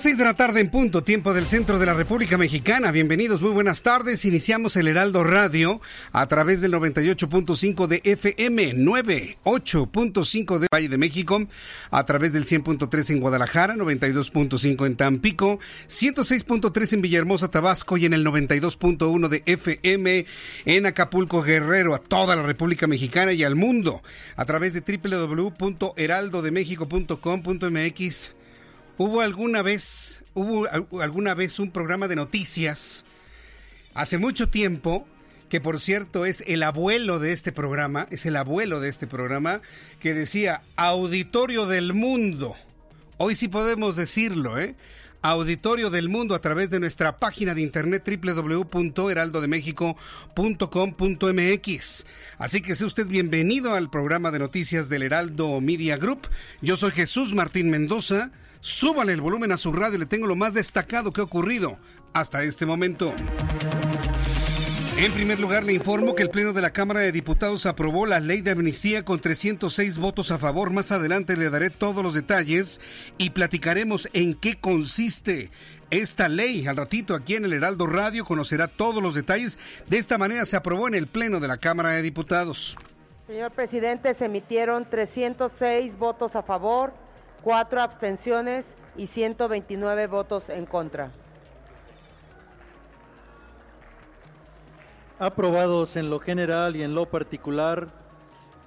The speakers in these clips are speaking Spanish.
Seis de la tarde en punto, tiempo del centro de la República Mexicana. Bienvenidos, muy buenas tardes. Iniciamos el Heraldo Radio a través del 98.5 de FM, 98.5 de Valle de México, a través del 100.3 en Guadalajara, 92.5 en Tampico, 106.3 en Villahermosa, Tabasco y en el 92.1 de FM en Acapulco, Guerrero, a toda la República Mexicana y al mundo, a través de www.heraldodemexico.com.mx Hubo alguna vez, hubo alguna vez un programa de noticias hace mucho tiempo que por cierto es el abuelo de este programa, es el abuelo de este programa, que decía Auditorio del Mundo. Hoy sí podemos decirlo, ¿eh? Auditorio del Mundo a través de nuestra página de internet www.heraldodemexico.com.mx. Así que sea usted bienvenido al programa de noticias del Heraldo Media Group. Yo soy Jesús Martín Mendoza. Súbale el volumen a su radio, le tengo lo más destacado que ha ocurrido hasta este momento. En primer lugar, le informo que el Pleno de la Cámara de Diputados aprobó la ley de amnistía con 306 votos a favor. Más adelante le daré todos los detalles y platicaremos en qué consiste esta ley. Al ratito aquí en el Heraldo Radio conocerá todos los detalles. De esta manera se aprobó en el Pleno de la Cámara de Diputados. Señor presidente, se emitieron 306 votos a favor cuatro abstenciones y 129 votos en contra. Aprobados en lo general y en lo particular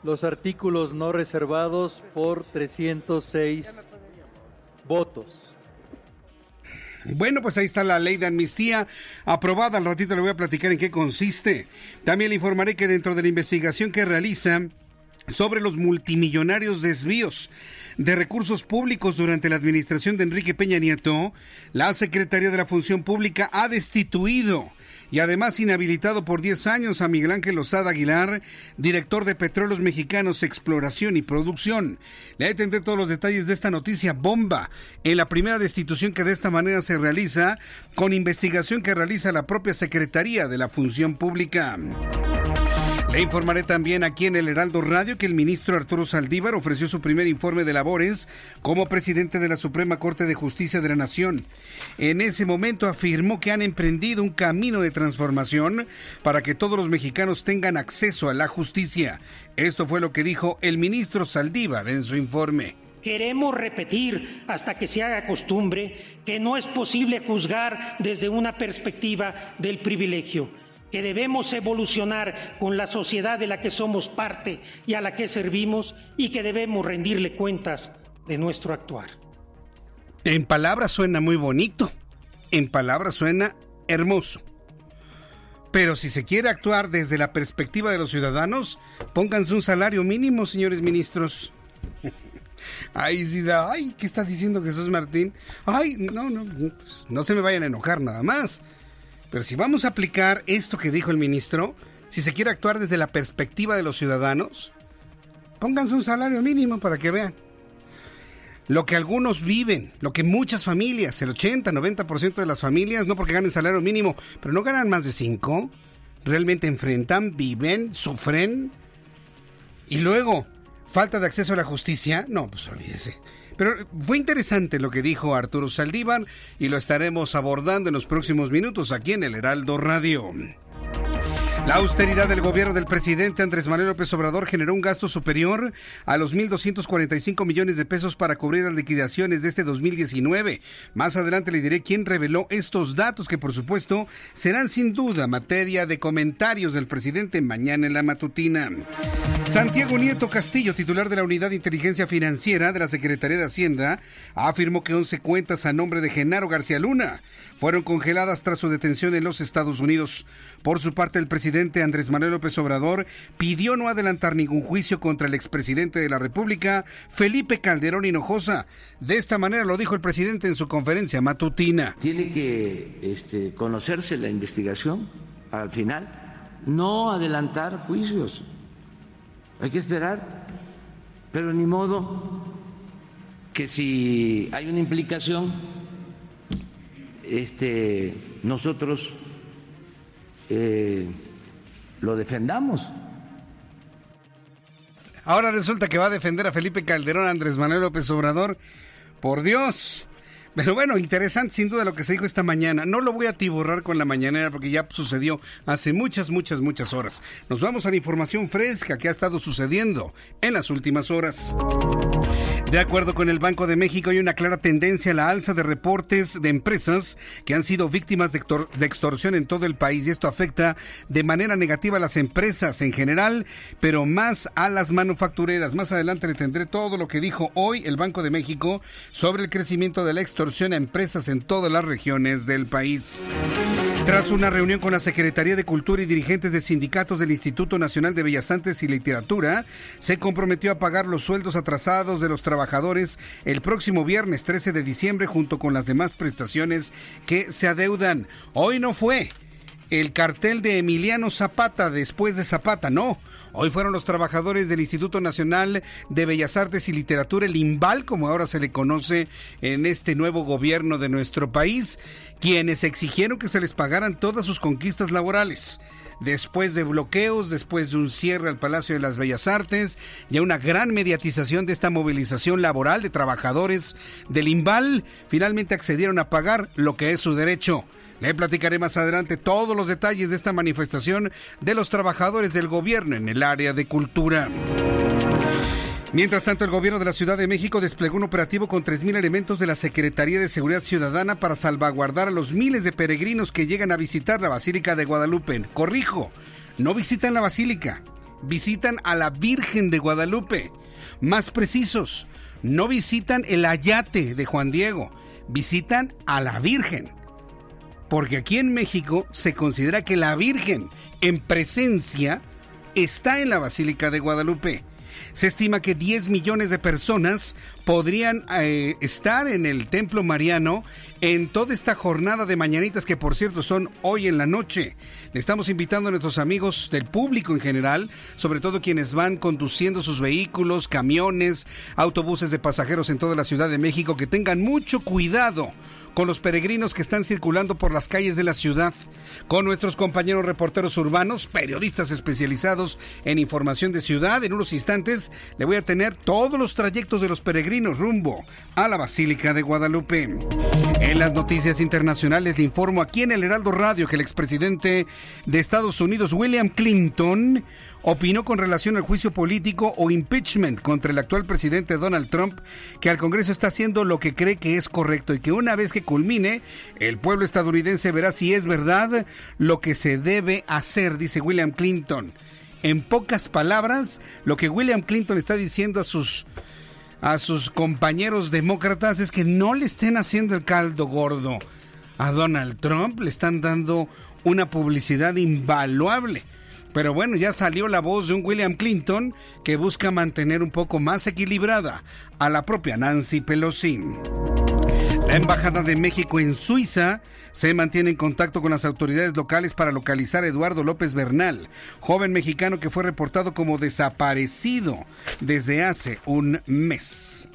los artículos no reservados por 306 votos. Bueno, pues ahí está la ley de amnistía aprobada. Al ratito le voy a platicar en qué consiste. También le informaré que dentro de la investigación que realiza sobre los multimillonarios desvíos de Recursos Públicos durante la administración de Enrique Peña Nieto, la Secretaría de la Función Pública ha destituido y además inhabilitado por 10 años a Miguel Ángel Osada Aguilar, director de Petróleos Mexicanos Exploración y Producción. Le atendé todos los detalles de esta noticia bomba en la primera destitución que de esta manera se realiza con investigación que realiza la propia Secretaría de la Función Pública. Le informaré también aquí en el Heraldo Radio que el ministro Arturo Saldívar ofreció su primer informe de labores como presidente de la Suprema Corte de Justicia de la Nación. En ese momento afirmó que han emprendido un camino de transformación para que todos los mexicanos tengan acceso a la justicia. Esto fue lo que dijo el ministro Saldívar en su informe. Queremos repetir hasta que se haga costumbre que no es posible juzgar desde una perspectiva del privilegio que debemos evolucionar con la sociedad de la que somos parte y a la que servimos y que debemos rendirle cuentas de nuestro actuar. En palabras suena muy bonito, en palabras suena hermoso. Pero si se quiere actuar desde la perspectiva de los ciudadanos, pónganse un salario mínimo, señores ministros. Ay, sí, ay, ¿qué está diciendo Jesús Martín? Ay, no, no, no se me vayan a enojar nada más. Pero si vamos a aplicar esto que dijo el ministro, si se quiere actuar desde la perspectiva de los ciudadanos, pónganse un salario mínimo para que vean. Lo que algunos viven, lo que muchas familias, el 80, 90% de las familias, no porque ganen salario mínimo, pero no ganan más de 5, realmente enfrentan, viven, sufren. Y luego, falta de acceso a la justicia, no, pues olvídese. Pero fue interesante lo que dijo Arturo Saldívar y lo estaremos abordando en los próximos minutos aquí en el Heraldo Radio. La austeridad del gobierno del presidente Andrés Manuel López Obrador generó un gasto superior a los 1.245 millones de pesos para cubrir las liquidaciones de este 2019. Más adelante le diré quién reveló estos datos que por supuesto serán sin duda materia de comentarios del presidente mañana en la matutina. Santiago Nieto Castillo, titular de la Unidad de Inteligencia Financiera de la Secretaría de Hacienda, afirmó que 11 cuentas a nombre de Genaro García Luna fueron congeladas tras su detención en los Estados Unidos. Por su parte, el presidente Andrés Manuel López Obrador pidió no adelantar ningún juicio contra el expresidente de la República, Felipe Calderón Hinojosa. De esta manera lo dijo el presidente en su conferencia matutina. Tiene que este, conocerse la investigación al final, no adelantar juicios. Hay que esperar, pero ni modo que si hay una implicación, este, nosotros eh, lo defendamos. Ahora resulta que va a defender a Felipe Calderón, Andrés Manuel López Obrador. Por Dios. Pero bueno, interesante sin duda lo que se dijo esta mañana. No lo voy a tiborrar con la mañanera porque ya sucedió hace muchas, muchas, muchas horas. Nos vamos a la información fresca que ha estado sucediendo en las últimas horas. De acuerdo con el Banco de México, hay una clara tendencia a la alza de reportes de empresas que han sido víctimas de, extorsión en todo el país y esto afecta de manera negativa a las empresas en general, pero más a las manufactureras. Más adelante le tendré todo lo que dijo hoy el Banco de México sobre el crecimiento de la extorsión a empresas en todas las regiones del país. Tras una reunión con la Secretaría de Cultura y dirigentes de sindicatos del Instituto Nacional de Bellas Artes y Literatura, se comprometió a pagar los sueldos atrasados de los trabajadores el próximo viernes 13 de diciembre junto con las demás prestaciones que se adeudan. Hoy no fue el cartel de Emiliano Zapata después de Zapata, no. Hoy fueron los trabajadores del Instituto Nacional de Bellas Artes y Literatura, el IMBAL, como ahora se le conoce en este nuevo gobierno de nuestro país, quienes exigieron que se les pagaran todas sus conquistas laborales después de bloqueos, después de un cierre al Palacio de las Bellas Artes, y una gran mediatización de esta movilización laboral de trabajadores del IMBAL, finalmente accedieron a pagar lo que es su derecho. Le platicaré más adelante todos los detalles de esta manifestación de los trabajadores del gobierno en el área de cultura. Mientras tanto, el gobierno de la Ciudad de México desplegó un operativo con 3.000 elementos de la Secretaría de Seguridad Ciudadana para salvaguardar a los miles de peregrinos que llegan a visitar la Basílica de Guadalupe. Corrijo, no visitan la Basílica, visitan a la Virgen de Guadalupe. Más precisos, no visitan el ayate de Juan Diego, visitan a la Virgen. Porque aquí en México se considera que la Virgen en presencia está en la Basílica de Guadalupe. Se estima que 10 millones de personas podrían eh, estar en el Templo Mariano en toda esta jornada de mañanitas que por cierto son hoy en la noche. Le estamos invitando a nuestros amigos del público en general, sobre todo quienes van conduciendo sus vehículos, camiones, autobuses de pasajeros en toda la Ciudad de México, que tengan mucho cuidado con los peregrinos que están circulando por las calles de la ciudad, con nuestros compañeros reporteros urbanos, periodistas especializados en información de ciudad. En unos instantes le voy a tener todos los trayectos de los peregrinos rumbo a la Basílica de Guadalupe. En las noticias internacionales le informo aquí en el Heraldo Radio que el expresidente de Estados Unidos, William Clinton, opinó con relación al juicio político o impeachment contra el actual presidente Donald Trump que al Congreso está haciendo lo que cree que es correcto y que una vez que culmine, el pueblo estadounidense verá si es verdad lo que se debe hacer, dice William Clinton. En pocas palabras, lo que William Clinton está diciendo a sus a sus compañeros demócratas es que no le estén haciendo el caldo gordo a Donald Trump, le están dando una publicidad invaluable. Pero bueno, ya salió la voz de un William Clinton que busca mantener un poco más equilibrada a la propia Nancy Pelosi. La Embajada de México en Suiza se mantiene en contacto con las autoridades locales para localizar a Eduardo López Bernal, joven mexicano que fue reportado como desaparecido desde hace un mes.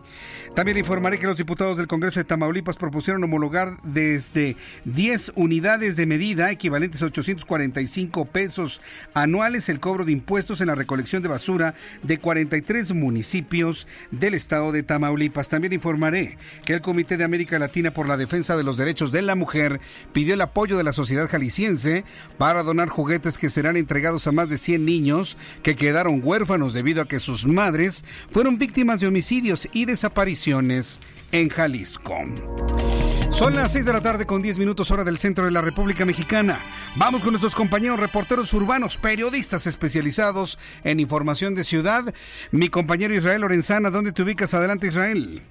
También informaré que los diputados del Congreso de Tamaulipas propusieron homologar desde 10 unidades de medida, equivalentes a 845 pesos anuales, el cobro de impuestos en la recolección de basura de 43 municipios del estado de Tamaulipas. También informaré que el Comité de América Latina por la Defensa de los Derechos de la Mujer pidió el apoyo de la sociedad jalisciense para donar juguetes que serán entregados a más de 100 niños que quedaron huérfanos debido a que sus madres fueron víctimas de homicidios y desapariciones en Jalisco. Son las 6 de la tarde con 10 minutos hora del centro de la República Mexicana. Vamos con nuestros compañeros reporteros urbanos, periodistas especializados en información de ciudad. Mi compañero Israel Lorenzana, ¿dónde te ubicas? Adelante Israel.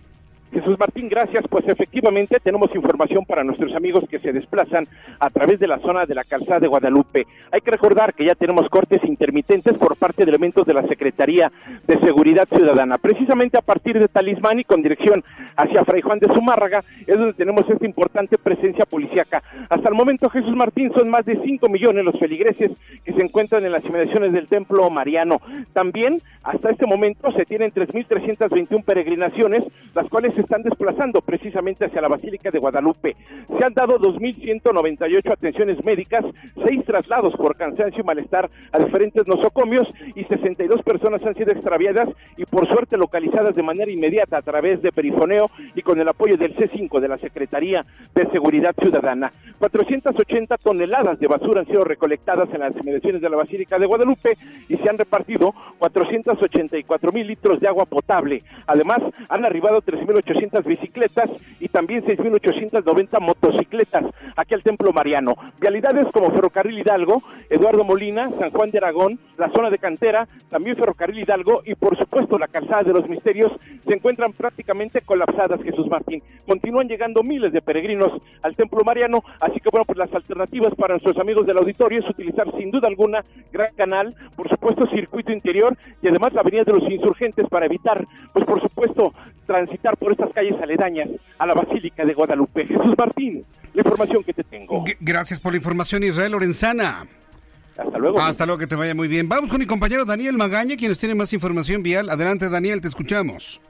Jesús Martín, gracias. Pues efectivamente tenemos información para nuestros amigos que se desplazan a través de la zona de la calzada de Guadalupe. Hay que recordar que ya tenemos cortes intermitentes por parte de elementos de la Secretaría de Seguridad Ciudadana. Precisamente a partir de Talismán y con dirección hacia Fray Juan de Zumárraga es donde tenemos esta importante presencia policíaca. Hasta el momento, Jesús Martín, son más de 5 millones los feligreses que se encuentran en las inmediaciones del Templo Mariano. También, hasta este momento, se tienen 3.321 peregrinaciones, las cuales se están desplazando precisamente hacia la Basílica de Guadalupe. Se han dado 2.198 atenciones médicas, seis traslados por cansancio y malestar a diferentes nosocomios y 62 personas han sido extraviadas y por suerte localizadas de manera inmediata a través de perifoneo y con el apoyo del C5 de la Secretaría de Seguridad Ciudadana. 480 toneladas de basura han sido recolectadas en las inmediaciones de la Basílica de Guadalupe y se han repartido 484 mil litros de agua potable. Además, han arribado 3.800 bicicletas y también 6.890 motocicletas aquí al Templo Mariano. Vialidades como Ferrocarril Hidalgo, Eduardo Molina, San Juan de Aragón, la zona de Cantera, también Ferrocarril Hidalgo y por supuesto la calzada de los Misterios se encuentran prácticamente colapsadas, Jesús Martín. Continúan llegando miles de peregrinos al Templo Mariano, así que bueno, pues las alternativas para nuestros amigos del auditorio es utilizar sin duda alguna Gran Canal, por supuesto circuito interior y además la Avenida de los Insurgentes para evitar, pues por supuesto, transitar por estas calles aledañas a la Basílica de Guadalupe. Jesús Martín, la información que te tengo. Gracias por la información, Israel Lorenzana. Hasta luego. Hasta luego, que te vaya muy bien. Vamos con mi compañero Daniel Magaña, quien nos tiene más información vial. Adelante, Daniel, te escuchamos.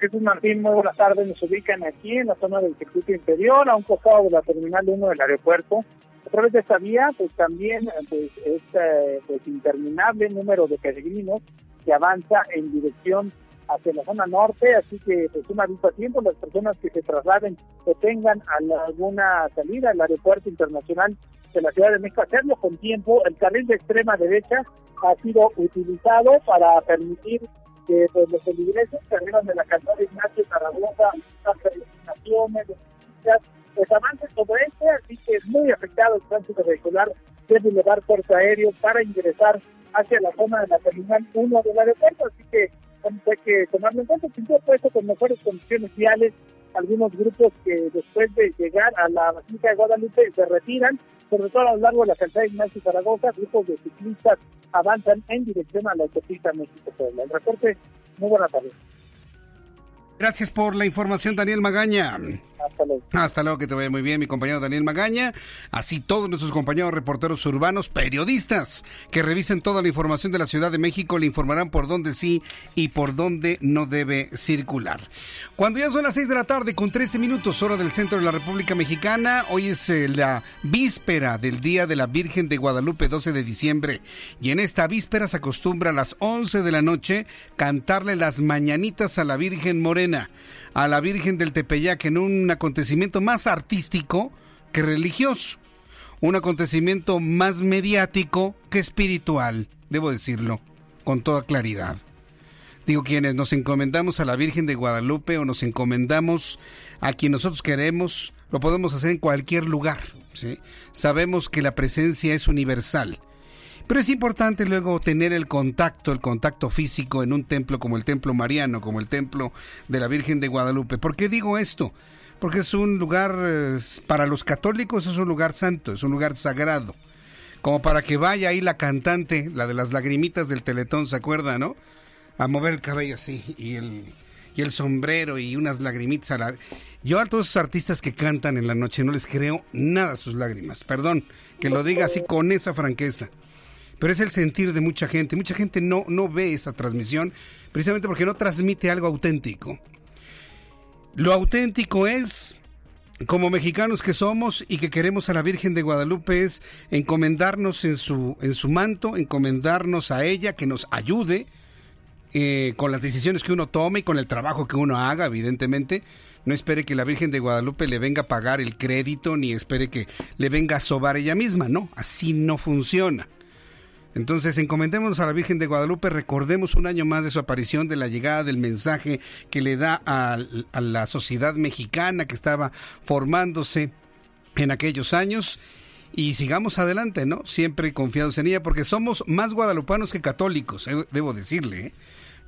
Jesús Martín, muy buenas tardes. Nos ubican aquí en la zona del circuito interior, a un costado de la terminal 1 del aeropuerto. A través de esta vía, pues también pues, este pues, interminable número de peregrinos que avanza en dirección hacia la zona norte, así que pues un aviso a tiempo, las personas que se trasladen o tengan alguna salida al aeropuerto internacional de la Ciudad de México, hacerlo con tiempo. El carril de extrema derecha ha sido utilizado para permitir que pues, los feligreses que de la calzada Ignacio Zaragoza, las peregrinaciones, pues avancen sobre este, así que es muy afectado el tránsito vehicular desde elevar puerto aéreo para ingresar hacia la zona de la terminal 1 del aeropuerto, así que hay que tomarlo en cuenta, sin puesto con mejores condiciones viales, algunos grupos que después de llegar a la Basílica de Guadalupe se retiran, sobre todo a lo largo de la calzada de Ignacio Zaragoza, grupos de ciclistas avanzan en dirección a la autopista México-Puebla. El reporte, muy buena tarde. Gracias por la información, Daniel Magaña. Hasta luego. Hasta luego, que te vaya muy bien, mi compañero Daniel Magaña. Así todos nuestros compañeros reporteros urbanos, periodistas, que revisen toda la información de la Ciudad de México, le informarán por dónde sí y por dónde no debe circular. Cuando ya son las 6 de la tarde con 13 minutos, hora del centro de la República Mexicana, hoy es eh, la víspera del Día de la Virgen de Guadalupe, 12 de diciembre. Y en esta víspera se acostumbra a las 11 de la noche cantarle las mañanitas a la Virgen Morena a la Virgen del Tepeyac en un acontecimiento más artístico que religioso, un acontecimiento más mediático que espiritual, debo decirlo, con toda claridad. Digo, quienes nos encomendamos a la Virgen de Guadalupe o nos encomendamos a quien nosotros queremos, lo podemos hacer en cualquier lugar. Sabemos que la presencia es universal pero es importante luego tener el contacto, el contacto físico en un templo como el Templo Mariano, como el Templo de la Virgen de Guadalupe. ¿Por qué digo esto? Porque es un lugar, para los católicos es un lugar santo, es un lugar sagrado. Como para que vaya ahí la cantante, la de las lagrimitas del Teletón, ¿se acuerda, no? A mover el cabello así y el, y el sombrero y unas lagrimitas a la... Yo a todos esos artistas que cantan en la noche no les creo nada sus lágrimas. Perdón, que lo diga así con esa franqueza pero es el sentir de mucha gente. Mucha gente no, no ve esa transmisión precisamente porque no transmite algo auténtico. Lo auténtico es, como mexicanos que somos y que queremos a la Virgen de Guadalupe, es encomendarnos en su, en su manto, encomendarnos a ella, que nos ayude eh, con las decisiones que uno tome y con el trabajo que uno haga, evidentemente. No espere que la Virgen de Guadalupe le venga a pagar el crédito, ni espere que le venga a sobar ella misma. No, así no funciona. Entonces, encomendémonos a la Virgen de Guadalupe, recordemos un año más de su aparición, de la llegada del mensaje que le da a, la sociedad mexicana que estaba formándose en aquellos años y sigamos adelante, ¿no? Siempre confiados en ella, porque somos más guadalupanos que católicos, eh, debo decirle, ¿eh?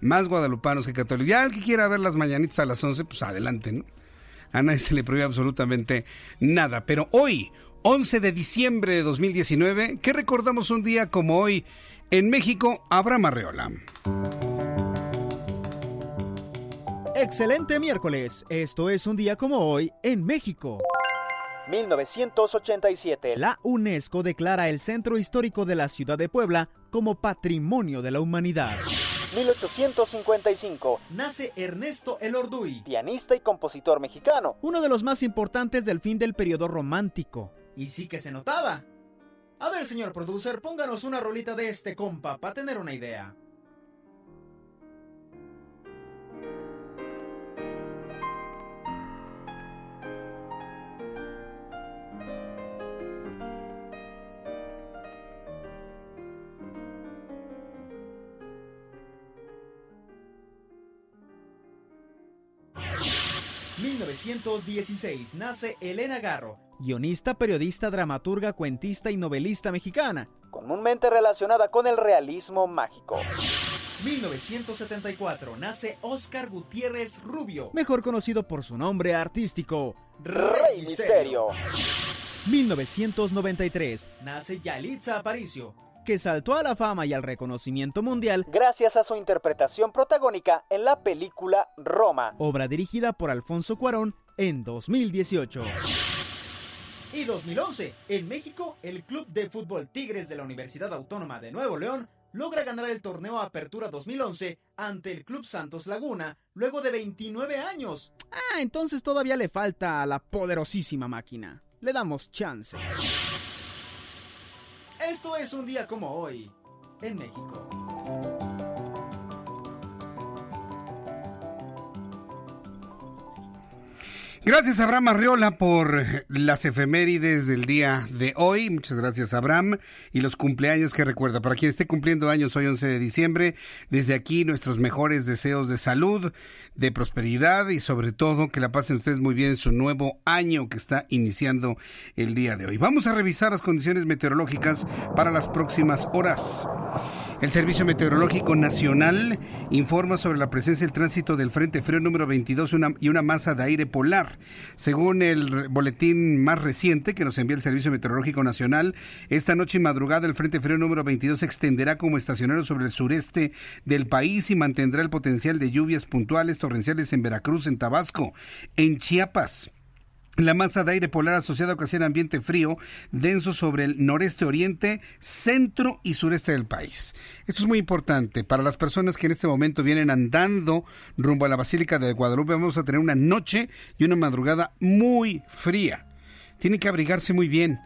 Más guadalupanos que católicos. Ya el que quiera ver las mañanitas a las 11, pues adelante, ¿no? A nadie se le prohíbe absolutamente nada. Pero hoy, 11 de diciembre de 2019, ¿qué recordamos un día como hoy en México? Abraham Arreola. Excelente miércoles. Esto es un día como hoy en México. 1987. La UNESCO declara el centro histórico de la ciudad de Puebla como Patrimonio de la Humanidad. 1855. Nace Ernesto Elorduy, pianista y compositor mexicano. Uno de los más importantes del fin del periodo romántico. Y sí que se notaba. A ver, señor producer, pónganos una rolita de este compa para tener una idea. ...1916... nace Elena Garro, guionista, periodista, dramaturga, cuentista y novelista mexicana. Comúnmente relacionada con el realismo mágico. 1974 nace Oscar Gutiérrez Rubio, mejor conocido por su nombre artístico, Rey Misterio. 1993 nace Yalitza Aparicio, que saltó a la fama y al reconocimiento mundial gracias a su interpretación protagónica en la película Roma, obra dirigida por Alfonso Cuarón en 2018. Y 2011, en México, el Club de Fútbol Tigres de la Universidad Autónoma de Nuevo León logra ganar el torneo Apertura 2011 ante el Club Santos Laguna luego de 29 años. Ah, entonces todavía le falta a la poderosísima máquina. Le damos chance. Esto es un día como hoy, en México. Gracias Abraham Arriola por las efemérides del día de hoy. Muchas gracias Abraham y los cumpleaños que recuerda. Para quien esté cumpliendo años hoy 11 de diciembre, desde aquí nuestros mejores deseos de salud, de prosperidad y sobre todo que la pasen ustedes muy bien en su nuevo año que está iniciando el día de hoy. Vamos a revisar las condiciones meteorológicas para las próximas horas. El Servicio Meteorológico Nacional informa sobre la presencia del tránsito del Frente Frío número 22 y una masa de aire polar. Según el boletín más reciente que nos envía el Servicio Meteorológico Nacional, esta noche y madrugada el Frente Frío número 22 se extenderá como estacionario sobre el sureste del país y mantendrá el potencial de lluvias puntuales torrenciales en Veracruz, en Tabasco, en Chiapas. La masa de aire polar asociada ocasiona ambiente frío denso sobre el noreste oriente, centro y sureste del país. Esto es muy importante para las personas que en este momento vienen andando rumbo a la Basílica de Guadalupe. Vamos a tener una noche y una madrugada muy fría. Tiene que abrigarse muy bien.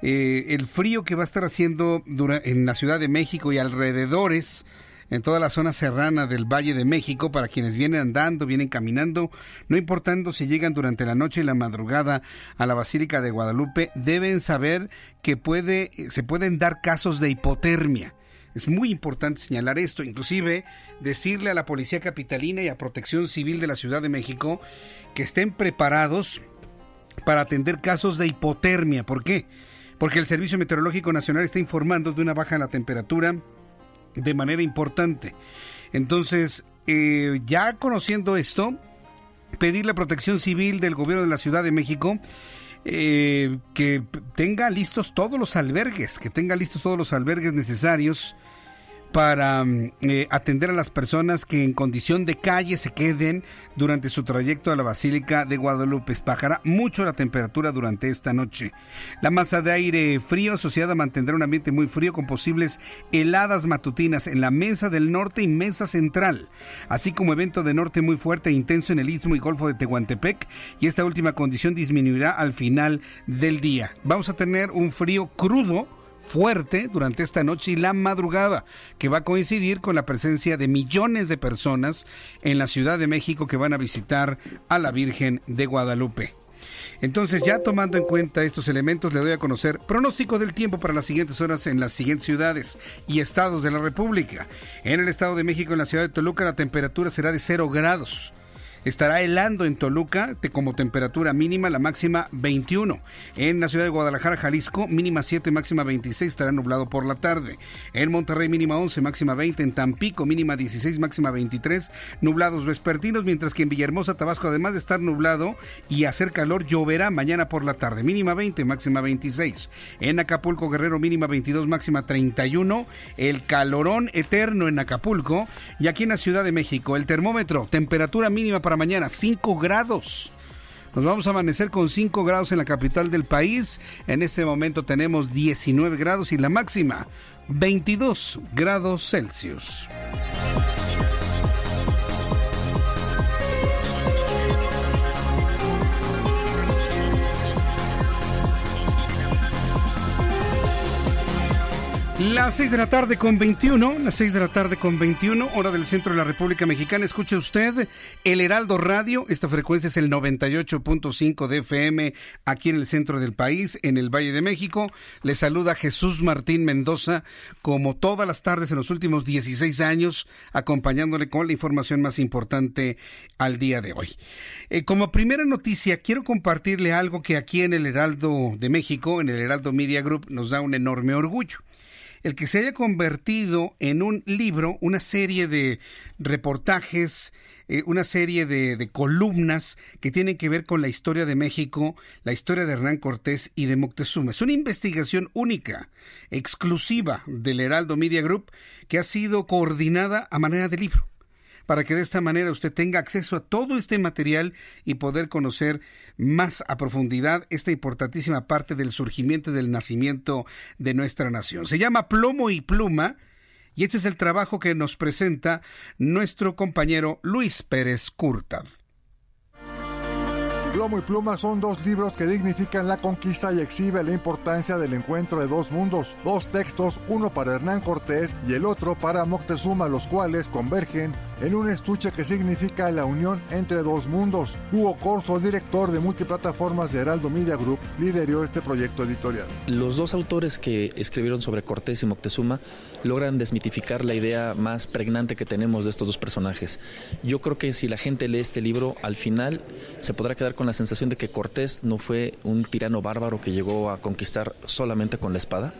Eh, el frío que va a estar haciendo en la Ciudad de México y alrededores en toda la zona serrana del Valle de México para quienes vienen andando, vienen caminando, no importando si llegan durante la noche y la madrugada a la Basílica de Guadalupe, deben saber que puede, se pueden dar casos de hipotermia. Es muy importante señalar esto, inclusive decirle a la Policía Capitalina y a Protección Civil de la Ciudad de México que estén preparados para atender casos de hipotermia. ¿Por qué? Porque el Servicio Meteorológico Nacional está informando de una baja en la temperatura de manera importante. Entonces, eh, ya conociendo esto, pedir la protección civil del gobierno de la Ciudad de México eh, que tenga listos todos los albergues, que tenga listos todos los albergues necesarios para mm, eh, atender a las personas que en condición de calle se queden durante su trayecto a la Basílica de Guadalupe. Bajará mucho la temperatura durante esta noche. La masa de aire frío asociada mantendrá un ambiente muy frío con posibles heladas matutinas en la mesa del norte y mesa central, así como evento de norte muy fuerte e intenso en el istmo y golfo de Tehuantepec y esta última condición disminuirá al final del día. Vamos a tener un frío crudo fuerte durante esta noche y la madrugada, que va a coincidir con la presencia de millones de personas en la Ciudad de México que van a visitar a la Virgen de Guadalupe. Entonces, ya tomando en cuenta estos elementos, le doy a conocer pronóstico del tiempo para las siguientes horas en las siguientes ciudades y estados de la República. En el Estado de México, en la ciudad de Toluca, la temperatura será de 0 grados. Estará helando en Toluca como temperatura mínima, la máxima 21. En la ciudad de Guadalajara, Jalisco, mínima 7, máxima 26, estará nublado por la tarde. En Monterrey, mínima 11, máxima 20. En Tampico, mínima 16, máxima 23, nublados vespertinos, mientras que en Villahermosa, Tabasco, además de estar nublado y hacer calor, lloverá mañana por la tarde. Mínima 20, máxima 26. En Acapulco, Guerrero, mínima 22, máxima 31. El calorón eterno en Acapulco. Y aquí en la Ciudad de México, el termómetro, temperatura mínima para mañana, 5 grados. Nos vamos a amanecer con 5 grados en la capital del país. En este momento tenemos 19 grados y la máxima 22 grados Celsius. Las 6 de la tarde con 21, las 6 de la tarde con 21, hora del centro de la República Mexicana. Escuche usted el Heraldo Radio. Esta frecuencia es el 98.5 de FM aquí en el centro del país, en el Valle de México. Le saluda Jesús Martín Mendoza, como todas las tardes en los últimos 16 años, acompañándole con la información más importante al día de hoy. Eh, como primera noticia, quiero compartirle algo que aquí en el Heraldo de México, en el Heraldo Media Group, nos da un enorme orgullo el que se haya convertido en un libro, una serie de reportajes, eh, una serie de, de, columnas que tienen que ver con la historia de México, la historia de Hernán Cortés y de Moctezuma. Es una investigación única, exclusiva del Heraldo Media Group, que ha sido coordinada a manera de libro para que de esta manera usted tenga acceso a todo este material y poder conocer más a profundidad esta importantísima parte del surgimiento y del nacimiento de nuestra nación. Se llama Plomo y Pluma y este es el trabajo que nos presenta nuestro compañero Luis Pérez Curtad. Plomo y Pluma son dos libros que dignifican la conquista y exhiben la importancia del encuentro de dos mundos. Dos textos, uno para Hernán Cortés y el otro para Moctezuma, los cuales convergen en un estuche que significa la unión entre dos mundos. Hugo Corso, director de multiplataformas de Heraldo Media Group, lideró este proyecto editorial. Los dos autores que escribieron sobre Cortés y Moctezuma logran desmitificar la idea más pregnante que tenemos de estos dos personajes. Yo creo que si la gente lee este libro, al final se podrá quedar con la sensación de que Cortés no fue un tirano bárbaro que llegó a conquistar solamente con la espada,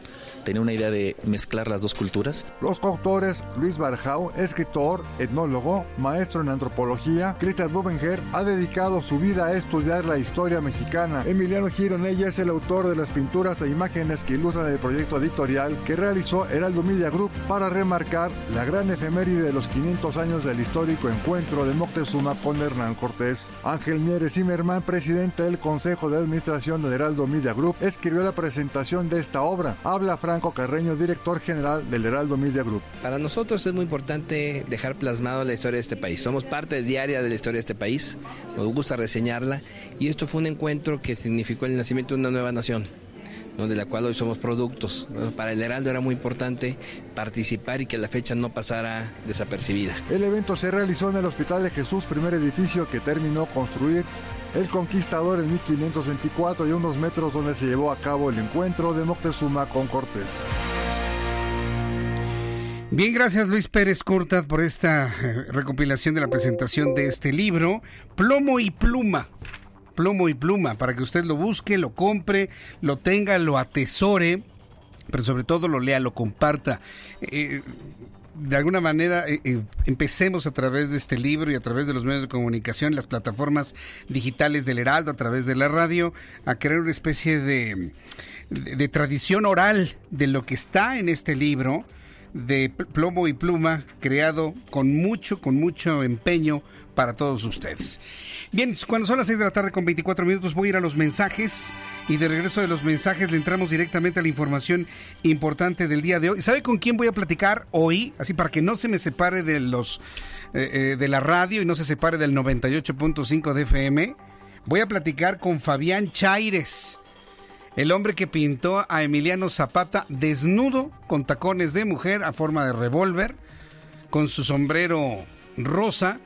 tenía una idea de mezclar las dos culturas. Los coautores, Luis Barjau, escritor, etnólogo, maestro en antropología, Greta Dubenger, ha dedicado su vida a estudiar la historia mexicana. Emiliano Gironella es el autor de las pinturas e imágenes que ilustran el proyecto editorial que realizó Heraldo Media Group para remarcar la gran efeméride de los 500 años del histórico encuentro de Moctezuma con Hernán Cortés. Ángel Mieres Zimmerman, presidente del Consejo de Administración de Heraldo Media Group, escribió la presentación de esta obra. Habla Franco Carreño, director general del Heraldo Media Group. Para nosotros es muy importante dejar plasmado la historia de este país. Somos parte diaria de la historia de este país, nos gusta reseñarla y esto fue un encuentro que significó el nacimiento de una nueva nación donde la cual hoy somos productos. Para el Heraldo era muy importante participar y que la fecha no pasara desapercibida. El evento se realizó en el Hospital de Jesús, primer edificio que terminó construir el Conquistador en 1524 y unos metros donde se llevó a cabo el encuentro de Moctezuma con Cortés. Bien, gracias Luis Pérez Curtad por esta eh, recopilación de la presentación de este libro, Plomo y Pluma. Plomo y Pluma, para que usted lo busque, lo compre, lo tenga, lo atesore, pero sobre todo lo lea, lo comparta. Eh, de alguna manera eh, eh, empecemos a través de este libro y a través de los medios de comunicación, las plataformas digitales del Heraldo, a través de la radio, a crear una especie de, de, de tradición oral de lo que está en este libro de plomo y pluma, creado con mucho, con mucho empeño para todos ustedes. Bien, cuando son las 6 de la tarde con 24 minutos voy a ir a los mensajes y de regreso de los mensajes le entramos directamente a la información importante del día de hoy. ¿Sabe con quién voy a platicar hoy? Así para que no se me separe de los eh, eh, de la radio y no se separe del 98.5 de FM. Voy a platicar con Fabián Chaires el hombre que pintó a Emiliano Zapata desnudo con tacones de mujer a forma de revólver, con su sombrero rosa,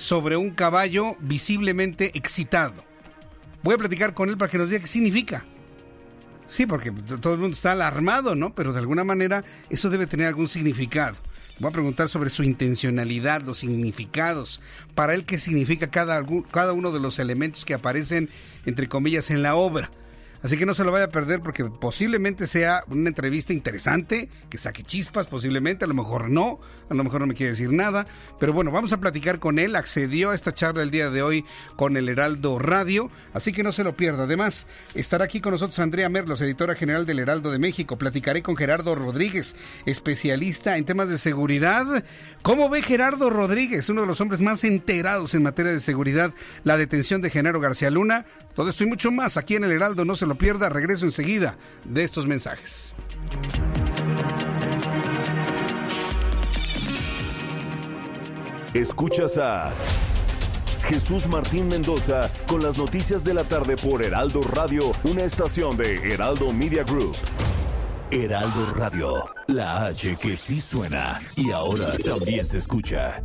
sobre un caballo visiblemente excitado. Voy a platicar con él para que nos diga qué significa. Sí, porque todo el mundo está alarmado, ¿no? Pero de alguna manera eso debe tener algún significado. Voy a preguntar sobre su intencionalidad, los significados, para él qué significa cada, cada uno de los elementos que aparecen, entre comillas, en la obra. Así que no se lo vaya a perder porque posiblemente sea una entrevista interesante, que saque chispas posiblemente, a lo mejor no, a lo mejor no me quiere decir nada, pero bueno, vamos a platicar con él, accedió a esta charla el día de hoy con el Heraldo Radio, así que no se lo pierda. Además, estará aquí con nosotros Andrea Merlos, editora general del Heraldo de México. Platicaré con Gerardo Rodríguez, especialista en temas de seguridad. ¿Cómo ve Gerardo Rodríguez, uno de los hombres más enterados en materia de seguridad, la detención de Genaro García Luna? Todo esto y mucho más aquí en el Heraldo, no se lo pierda, regreso enseguida de estos mensajes. Escuchas a Jesús Martín Mendoza con las noticias de la tarde por Heraldo Radio, una estación de Heraldo Media Group. Heraldo Radio, la H que sí suena y ahora también se escucha.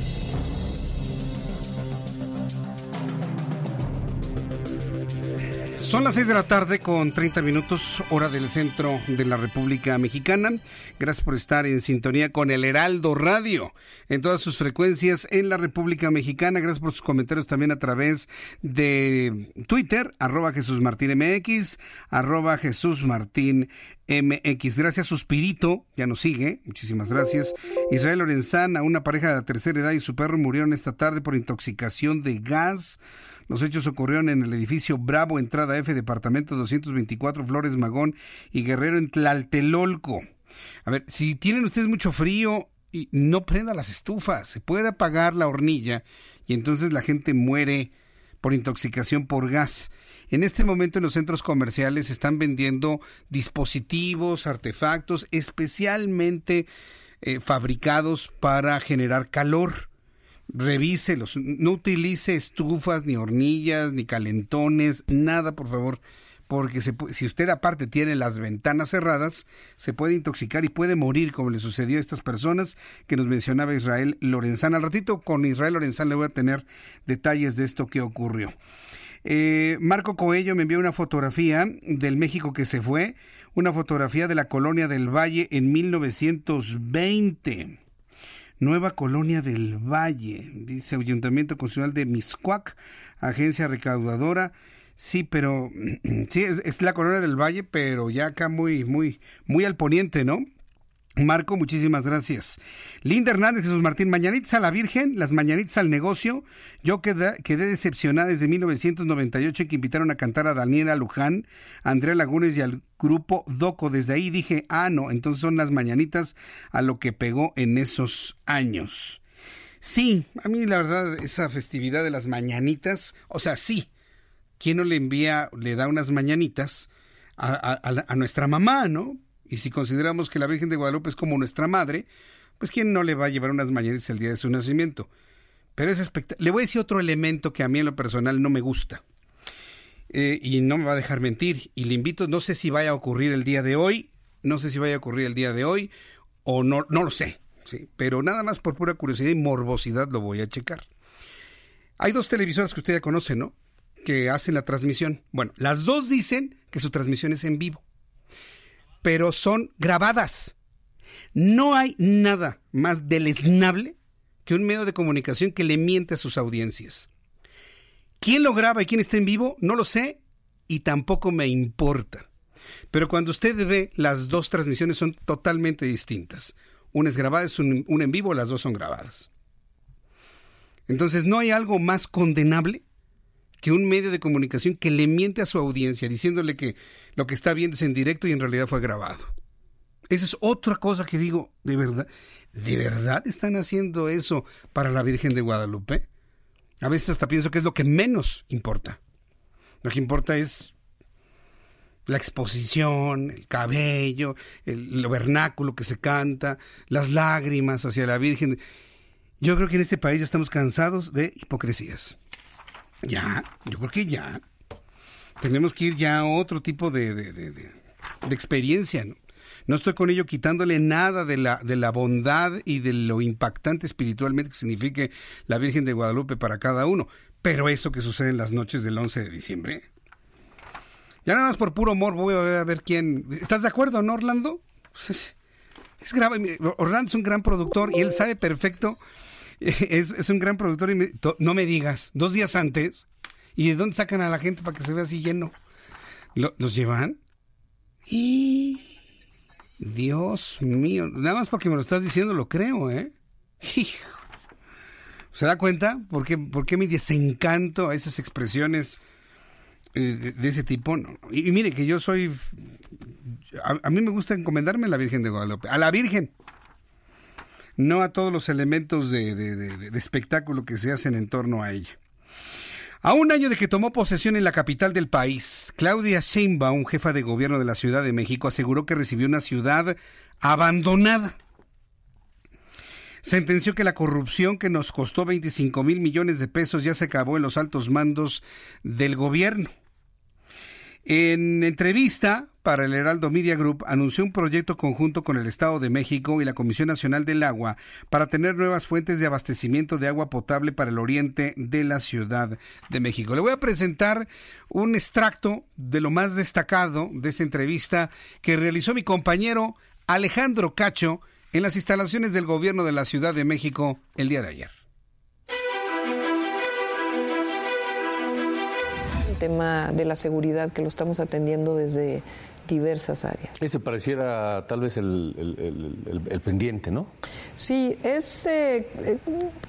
Son las 6 de la tarde con 30 minutos, hora del centro de la República Mexicana. Gracias por estar en sintonía con el Heraldo Radio en todas sus frecuencias en la República Mexicana. Gracias por sus comentarios también a través de Twitter, arroba Jesús Martín MX, arroba Jesús Martín MX. Gracias, Suspirito, ya nos sigue. Muchísimas gracias. Israel Lorenzana, una pareja de tercera edad y su perro murieron esta tarde por intoxicación de gas. Los hechos ocurrieron en el edificio Bravo, entrada F, departamento 224, Flores Magón y Guerrero en Tlaltelolco. A ver, si tienen ustedes mucho frío, y no prenda las estufas, se puede apagar la hornilla y entonces la gente muere por intoxicación por gas. En este momento en los centros comerciales están vendiendo dispositivos, artefactos especialmente eh, fabricados para generar calor revíselos, no utilice estufas, ni hornillas, ni calentones, nada, por favor, porque si usted aparte tiene las ventanas cerradas, se puede intoxicar y puede morir, como le sucedió a estas personas que nos mencionaba Israel Lorenzán. Al ratito con Israel Lorenzán le voy a tener detalles de esto que ocurrió. Eh, Marco Coello me envió una fotografía del México que se fue, una fotografía de la colonia del Valle en 1920. Nueva Colonia del Valle, dice Ayuntamiento Constitucional de Miscuac, agencia recaudadora. Sí, pero sí, es, la Colonia del Valle, pero ya acá muy, muy, muy al poniente, ¿no? Marco, muchísimas gracias. Linda Hernández, Jesús Martín, mañanitas a la Virgen, las mañanitas al negocio. Yo quedé, decepcionada desde 1998 que invitaron a cantar a Daniela Luján, a Andrea Lagunes y al grupo Doco. Desde ahí dije, ah, no, entonces son las mañanitas a lo que pegó en esos años. Sí, a mí la verdad, esa festividad de las mañanitas, o sea, sí, ¿quién no le envía, le da unas mañanitas a nuestra mamá, no? Y si consideramos que la Virgen de Guadalupe es como nuestra madre, pues ¿quién no le va a llevar unas mañanitas el día de su nacimiento? Pero es espectacular. Le voy a decir otro elemento que a mí en lo personal no me gusta. Eh, y no me va a dejar mentir. Y le invito, no sé si vaya a ocurrir el día de hoy, no sé si vaya a ocurrir el día de hoy, o no, no lo sé. ¿sí? Pero nada más por pura curiosidad y morbosidad lo voy a checar. Hay dos televisoras que usted ya conoce, ¿no? Que hacen la transmisión. Bueno, las dos dicen que su transmisión es en vivo pero son grabadas. No hay nada más deleznable que un medio de comunicación que le miente a sus audiencias. ¿Quién lo graba y quién está en vivo? No lo sé y tampoco me importa. Pero cuando usted ve, las dos transmisiones son totalmente distintas. Una es grabada, es un, en vivo, las dos son grabadas. Entonces, ¿no hay algo más condenable que un medio de comunicación que le miente a su audiencia diciéndole que lo que está viendo es en directo y en realidad fue grabado. Esa es otra cosa que digo, de verdad, ¿de verdad están haciendo eso para la Virgen de Guadalupe? A veces hasta pienso que es lo que menos importa. Lo que importa es la exposición, el cabello, el, vernáculo que se canta, las lágrimas hacia la Virgen. Yo creo que en este país ya estamos cansados de hipocresías. Ya, yo creo que ya. Tenemos que ir ya a otro tipo de, de, experiencia, ¿no? Estoy con ello quitándole nada de la, de la bondad y de lo impactante espiritualmente que signifique la Virgen de Guadalupe para cada uno. Pero eso que sucede en las noches del 11 de diciembre. Ya nada más por puro humor voy a ver, quién. ¿Estás de acuerdo, no, Orlando? Es, es grave. Orlando es un gran productor y él sabe perfecto es, un gran productor y no me digas, dos días antes, ¿y de dónde sacan a la gente para que se vea así lleno? ¿Los llevan? Y... Dios mío, nada más porque me lo estás diciendo lo creo, ¿eh? ¿Se da cuenta? ¿Por qué, por qué mi desencanto a esas expresiones eh, de, ese tipo? No. Y, mire que yo soy... A, a, mí me gusta encomendarme a la Virgen de Guadalupe. A la Virgen no a todos los elementos de, espectáculo que se hacen en torno a ella. A un año de que tomó posesión en la capital del país, Claudia Sheinbaum, jefa de gobierno de la Ciudad de México, aseguró que recibió una ciudad abandonada. Sentenció que la corrupción que nos costó 25 mil millones de pesos ya se acabó en los altos mandos del gobierno. En entrevista para el Heraldo Media Group, anunció un proyecto conjunto con el Estado de México y la Comisión Nacional del Agua para tener nuevas fuentes de abastecimiento de agua potable para el oriente de la Ciudad de México. Le voy a presentar un extracto de lo más destacado de esta entrevista que realizó mi compañero Alejandro Cacho en las instalaciones del gobierno de la Ciudad de México el día de ayer. tema de la seguridad que lo estamos atendiendo desde diversas áreas. Ese pareciera tal vez el, pendiente, ¿no? Sí, es, eh, eh,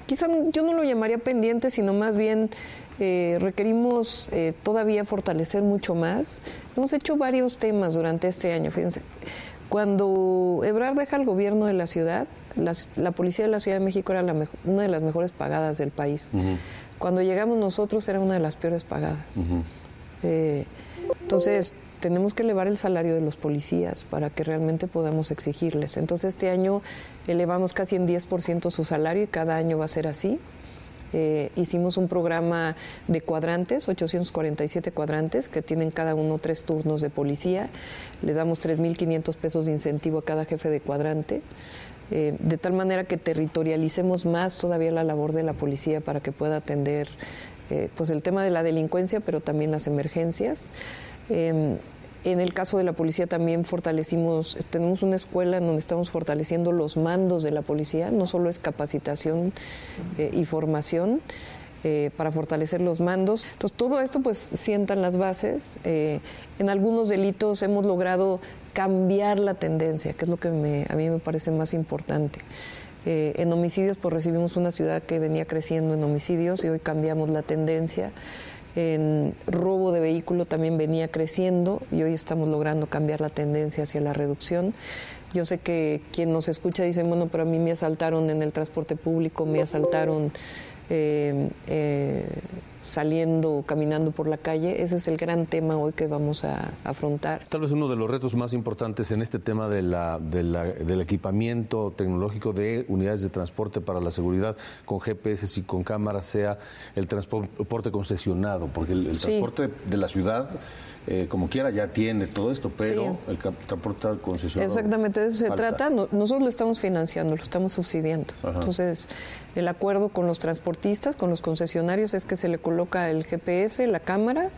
quizá yo no lo llamaría pendiente, sino más bien eh, requerimos todavía fortalecer mucho más. Hemos hecho varios temas durante este año, fíjense. Cuando Ebrard deja el gobierno de la ciudad, la, policía de la Ciudad de México era una de las mejores pagadas del país. Cuando llegamos nosotros era una de las peores pagadas. Eh, entonces, tenemos que elevar el salario de los policías para que realmente podamos exigirles. Entonces, este año elevamos casi en 10% su salario y cada año va a ser así. Eh, hicimos un programa de cuadrantes, 847 cuadrantes, que tienen cada uno tres turnos de policía. Le damos 3.500 pesos de incentivo a cada jefe de cuadrante. Eh, de tal manera que territorialicemos más todavía la labor de la policía para que pueda atender eh, pues el tema de la delincuencia, pero también las emergencias. Em, en el caso de la policía también fortalecimos, tenemos una escuela en donde estamos fortaleciendo los mandos de la policía, no solo es capacitación eh, y formación. eh, para fortalecer los mandos. Entonces, todo esto pues sientan las bases. Eh, en algunos delitos hemos logrado cambiar la tendencia, que es lo que a mí me parece más importante. Eh, en homicidios, pues recibimos una ciudad que venía creciendo en homicidios y hoy cambiamos la tendencia. En robo de vehículo también venía creciendo y hoy estamos logrando cambiar la tendencia hacia la reducción. Yo sé que quien nos escucha dice, bueno, pero a mí me asaltaron en el transporte público, me asaltaron eh, eh, saliendo, caminando por la calle. Ese es el gran tema hoy que vamos a afrontar. Tal vez uno de los retos más importantes en este tema de la, del equipamiento tecnológico de unidades de transporte para la seguridad con GPS y con cámaras sea el transporte concesionado, porque el, transporte de la ciudad eh, como quiera ya tiene todo esto, pero el transporte concesionado. Exactamente, de eso se trata. nosotros lo estamos financiando, lo estamos subsidiando. Entonces, el acuerdo con los transportistas, con los concesionarios, es que se le coloca el GPS, la cámara,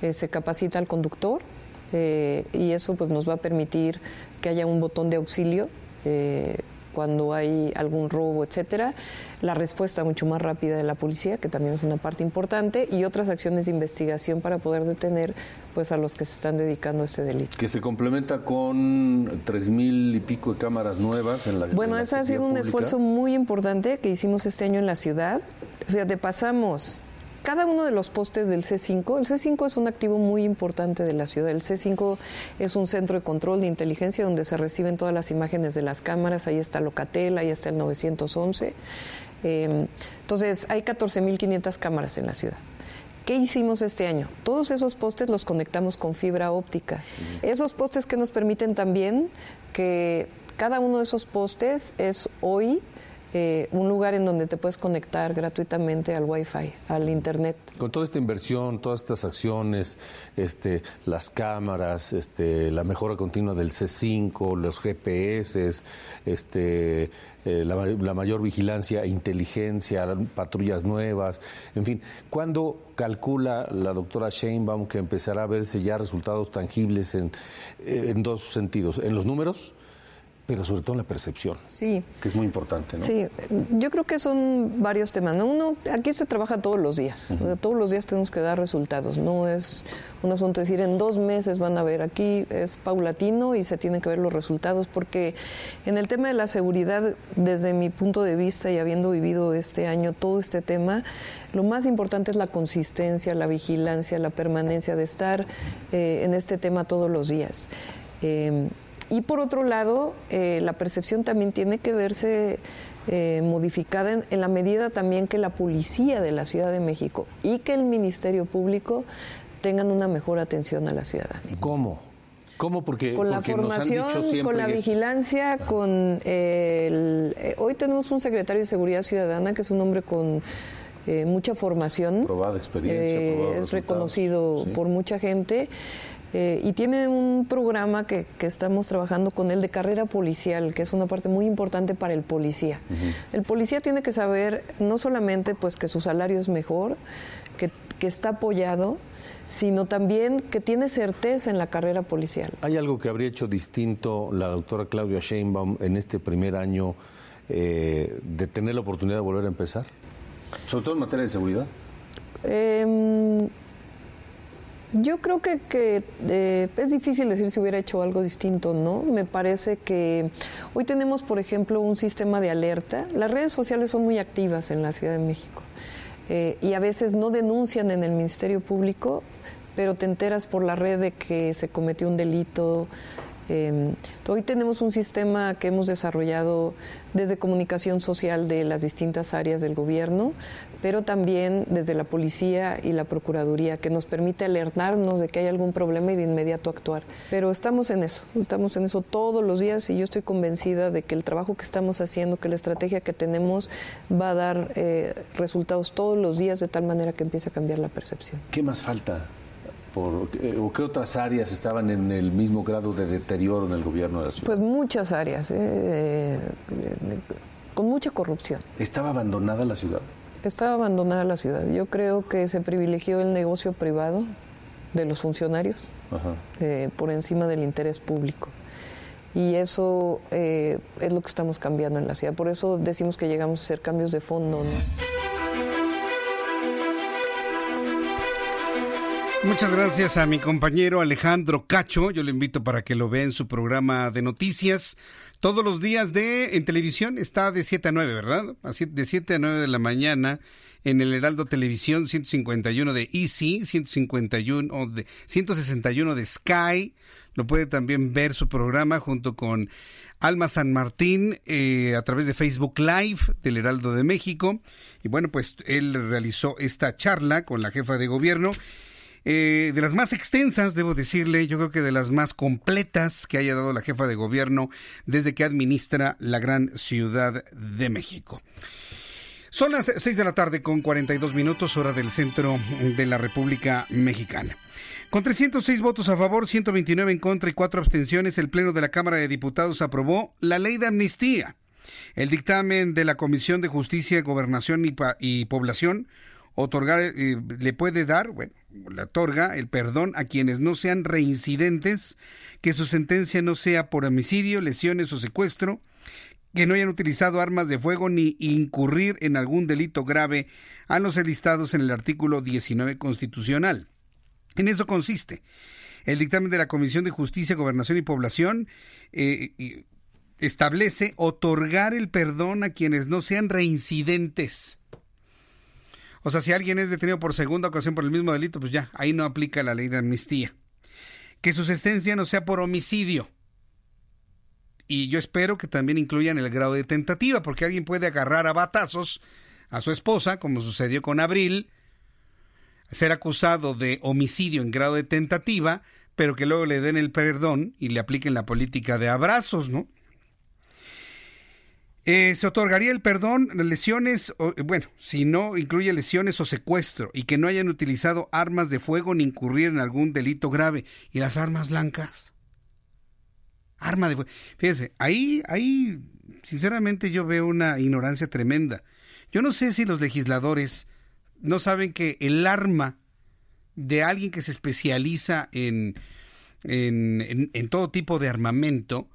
eh, se capacita al conductor eh, y eso pues nos va a permitir que haya un botón de auxilio cuando hay algún robo, etcétera, la respuesta mucho más rápida de la policía, que también es una parte importante, y otras acciones de investigación para poder detener pues a los que se están dedicando a este delito. Que se complementa con tres mil y pico de cámaras nuevas en la Bueno, ese ha sido un esfuerzo muy importante que hicimos este año en la ciudad. Fíjate, pasamos cada uno de los postes del C5, el C5 es un activo muy importante de la ciudad. El C5 es un centro de control de inteligencia donde se reciben todas las imágenes de las cámaras. Ahí está Locatel, ahí está el 911. Em, entonces, hay 14.500 cámaras en la ciudad. ¿Qué hicimos este año? Todos esos postes los conectamos con fibra óptica. Esos postes que nos permiten también que cada uno de esos postes es hoy eh, un lugar en donde te puedes conectar gratuitamente al Wi-Fi, al Internet. Con toda esta inversión, todas estas acciones, este, las cámaras, este, la mejora continua del C5, los GPS, este, eh, la, mayor vigilancia inteligencia, patrullas nuevas, en fin, ¿cuándo calcula la doctora Sheinbaum que empezará a verse ya resultados tangibles en, en dos sentidos? ¿En los números? Pero sobre todo en la percepción, sí. que es muy importante. ¿no? Sí, yo creo que son varios temas. Uno, aquí se trabaja todos los días, todos los días tenemos que dar resultados, no es un asunto de decir en dos meses van a ver, aquí es paulatino y se tienen que ver los resultados, porque en el tema de la seguridad, desde mi punto de vista y habiendo vivido este año todo este tema, lo más importante es la consistencia, la vigilancia, la permanencia de estar eh, en este tema todos los días. Eh, y por otro lado, eh, la percepción también tiene que verse eh, modificada en, la medida también que la policía de la Ciudad de México y que el Ministerio Público tengan una mejor atención a la ciudadanía. ¿Cómo? ¿Cómo? Porque, con la formación, con la vigilancia, con el, eh, hoy tenemos un secretario de Seguridad Ciudadana que es un hombre con mucha formación, probada experiencia, es reconocido por mucha gente. Eh, y tiene un programa que, que, estamos trabajando con él de carrera policial, que es una parte muy importante para el policía. El policía tiene que saber no solamente pues que su salario es mejor, que, que está apoyado, sino también que tiene certeza en la carrera policial. ¿Hay algo que habría hecho distinto la doctora Claudia Sheinbaum en este primer año eh, de tener la oportunidad de volver a empezar? Sobre todo en materia de seguridad. Eh, yo creo que, eh, es difícil decir si hubiera hecho algo distinto, ¿no? Me parece que hoy tenemos, por ejemplo, un sistema de alerta. Las redes sociales son muy activas en la Ciudad de México eh, y a veces no denuncian en el Ministerio Público, pero te enteras por la red de que se cometió un delito. Eh, hoy tenemos un sistema que hemos desarrollado desde comunicación social de las distintas áreas del gobierno, pero también desde la policía y la procuraduría, que nos permite alertarnos de que hay algún problema y de inmediato actuar. Pero estamos en eso, estamos en eso todos los días y yo estoy convencida de que el trabajo que estamos haciendo, que la estrategia que tenemos va a dar eh, resultados todos los días de tal manera que empiece a cambiar la percepción. ¿Qué más falta? Por, eh, ¿O qué otras áreas estaban en el mismo grado de deterioro en el gobierno de la ciudad? Pues muchas áreas, eh, con mucha corrupción. ¿Estaba abandonada la ciudad? Estaba abandonada la ciudad. Yo creo que se privilegió el negocio privado de los funcionarios eh, por encima del interés público. Y eso eh, es lo que estamos cambiando en la ciudad. Por eso decimos que llegamos a hacer cambios de fondo. Muchas gracias a mi compañero Alejandro Cacho. Yo le invito para que lo vea en su programa de noticias. Todos los días de en televisión está de 7 a 9, ¿verdad? De 7 a 9 de la mañana en el Heraldo Televisión 151 de Easy, 151 de 161 de Sky. Lo puede también ver su programa junto con Alma San Martín eh, a través de Facebook Live del Heraldo de México. Y bueno, pues él realizó esta charla con la jefa de gobierno. Eh, de las más extensas, debo decirle, yo creo que de las más completas que haya dado la jefa de gobierno desde que administra la gran ciudad de México. Son las 6 de la tarde con 42 minutos hora del centro de la República Mexicana. Con 306 votos a favor, 129 en contra y 4 abstenciones, el Pleno de la Cámara de Diputados aprobó la ley de amnistía. El dictamen de la Comisión de Justicia, Gobernación y, y Población otorgar, eh, le puede dar, bueno, le otorga el perdón a quienes no sean reincidentes, que su sentencia no sea por homicidio, lesiones o secuestro, que no hayan utilizado armas de fuego ni incurrir en algún delito grave a los enlistados en el artículo 19 constitucional. En eso consiste. El dictamen de la Comisión de Justicia, Gobernación y Población eh, establece otorgar el perdón a quienes no sean reincidentes. O sea, si alguien es detenido por segunda ocasión por el mismo delito, pues ya, ahí no aplica la ley de amnistía. Que su sentencia no sea por homicidio. Y yo espero que también incluyan el grado de tentativa, porque alguien puede agarrar a batazos a su esposa, como sucedió con Abril, ser acusado de homicidio en grado de tentativa, pero que luego le den el perdón y le apliquen la política de abrazos, ¿no? Eh, se otorgaría el perdón, lesiones, o, bueno, si no incluye lesiones o secuestro y que no hayan utilizado armas de fuego ni incurrir en algún delito grave. ¿Y las armas blancas? Arma de fuego. Fíjese, ahí, ahí, sinceramente yo veo una ignorancia tremenda. Yo no sé si los legisladores no saben que el arma de alguien que se especializa en, en, en, todo tipo de armamento,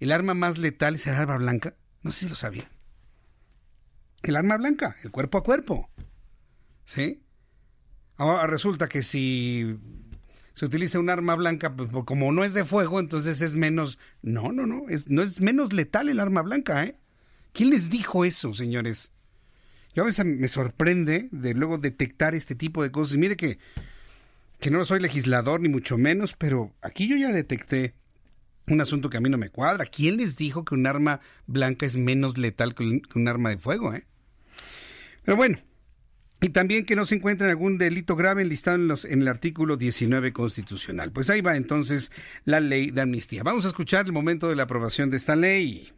el arma más letal es el arma blanca. No sé si lo sabían. El arma blanca, el cuerpo a cuerpo. ¿Sí? Ahora resulta que si se utiliza un arma blanca, pues como no es de fuego, entonces es menos. No, no, no. Es, no es menos letal el arma blanca, ¿eh? ¿Quién les dijo eso, señores? Yo a veces me sorprende de luego detectar este tipo de cosas. Y mire que, que no soy legislador, ni mucho menos, pero aquí yo ya detecté un asunto que a mí no me cuadra. ¿Quién les dijo que un arma blanca es menos letal que un, arma de fuego? Eh? Pero bueno, y también que no se encuentre algún delito grave enlistado en, los, en el artículo 19 constitucional. Pues ahí va entonces la ley de amnistía. Vamos a escuchar el momento de la aprobación de esta ley.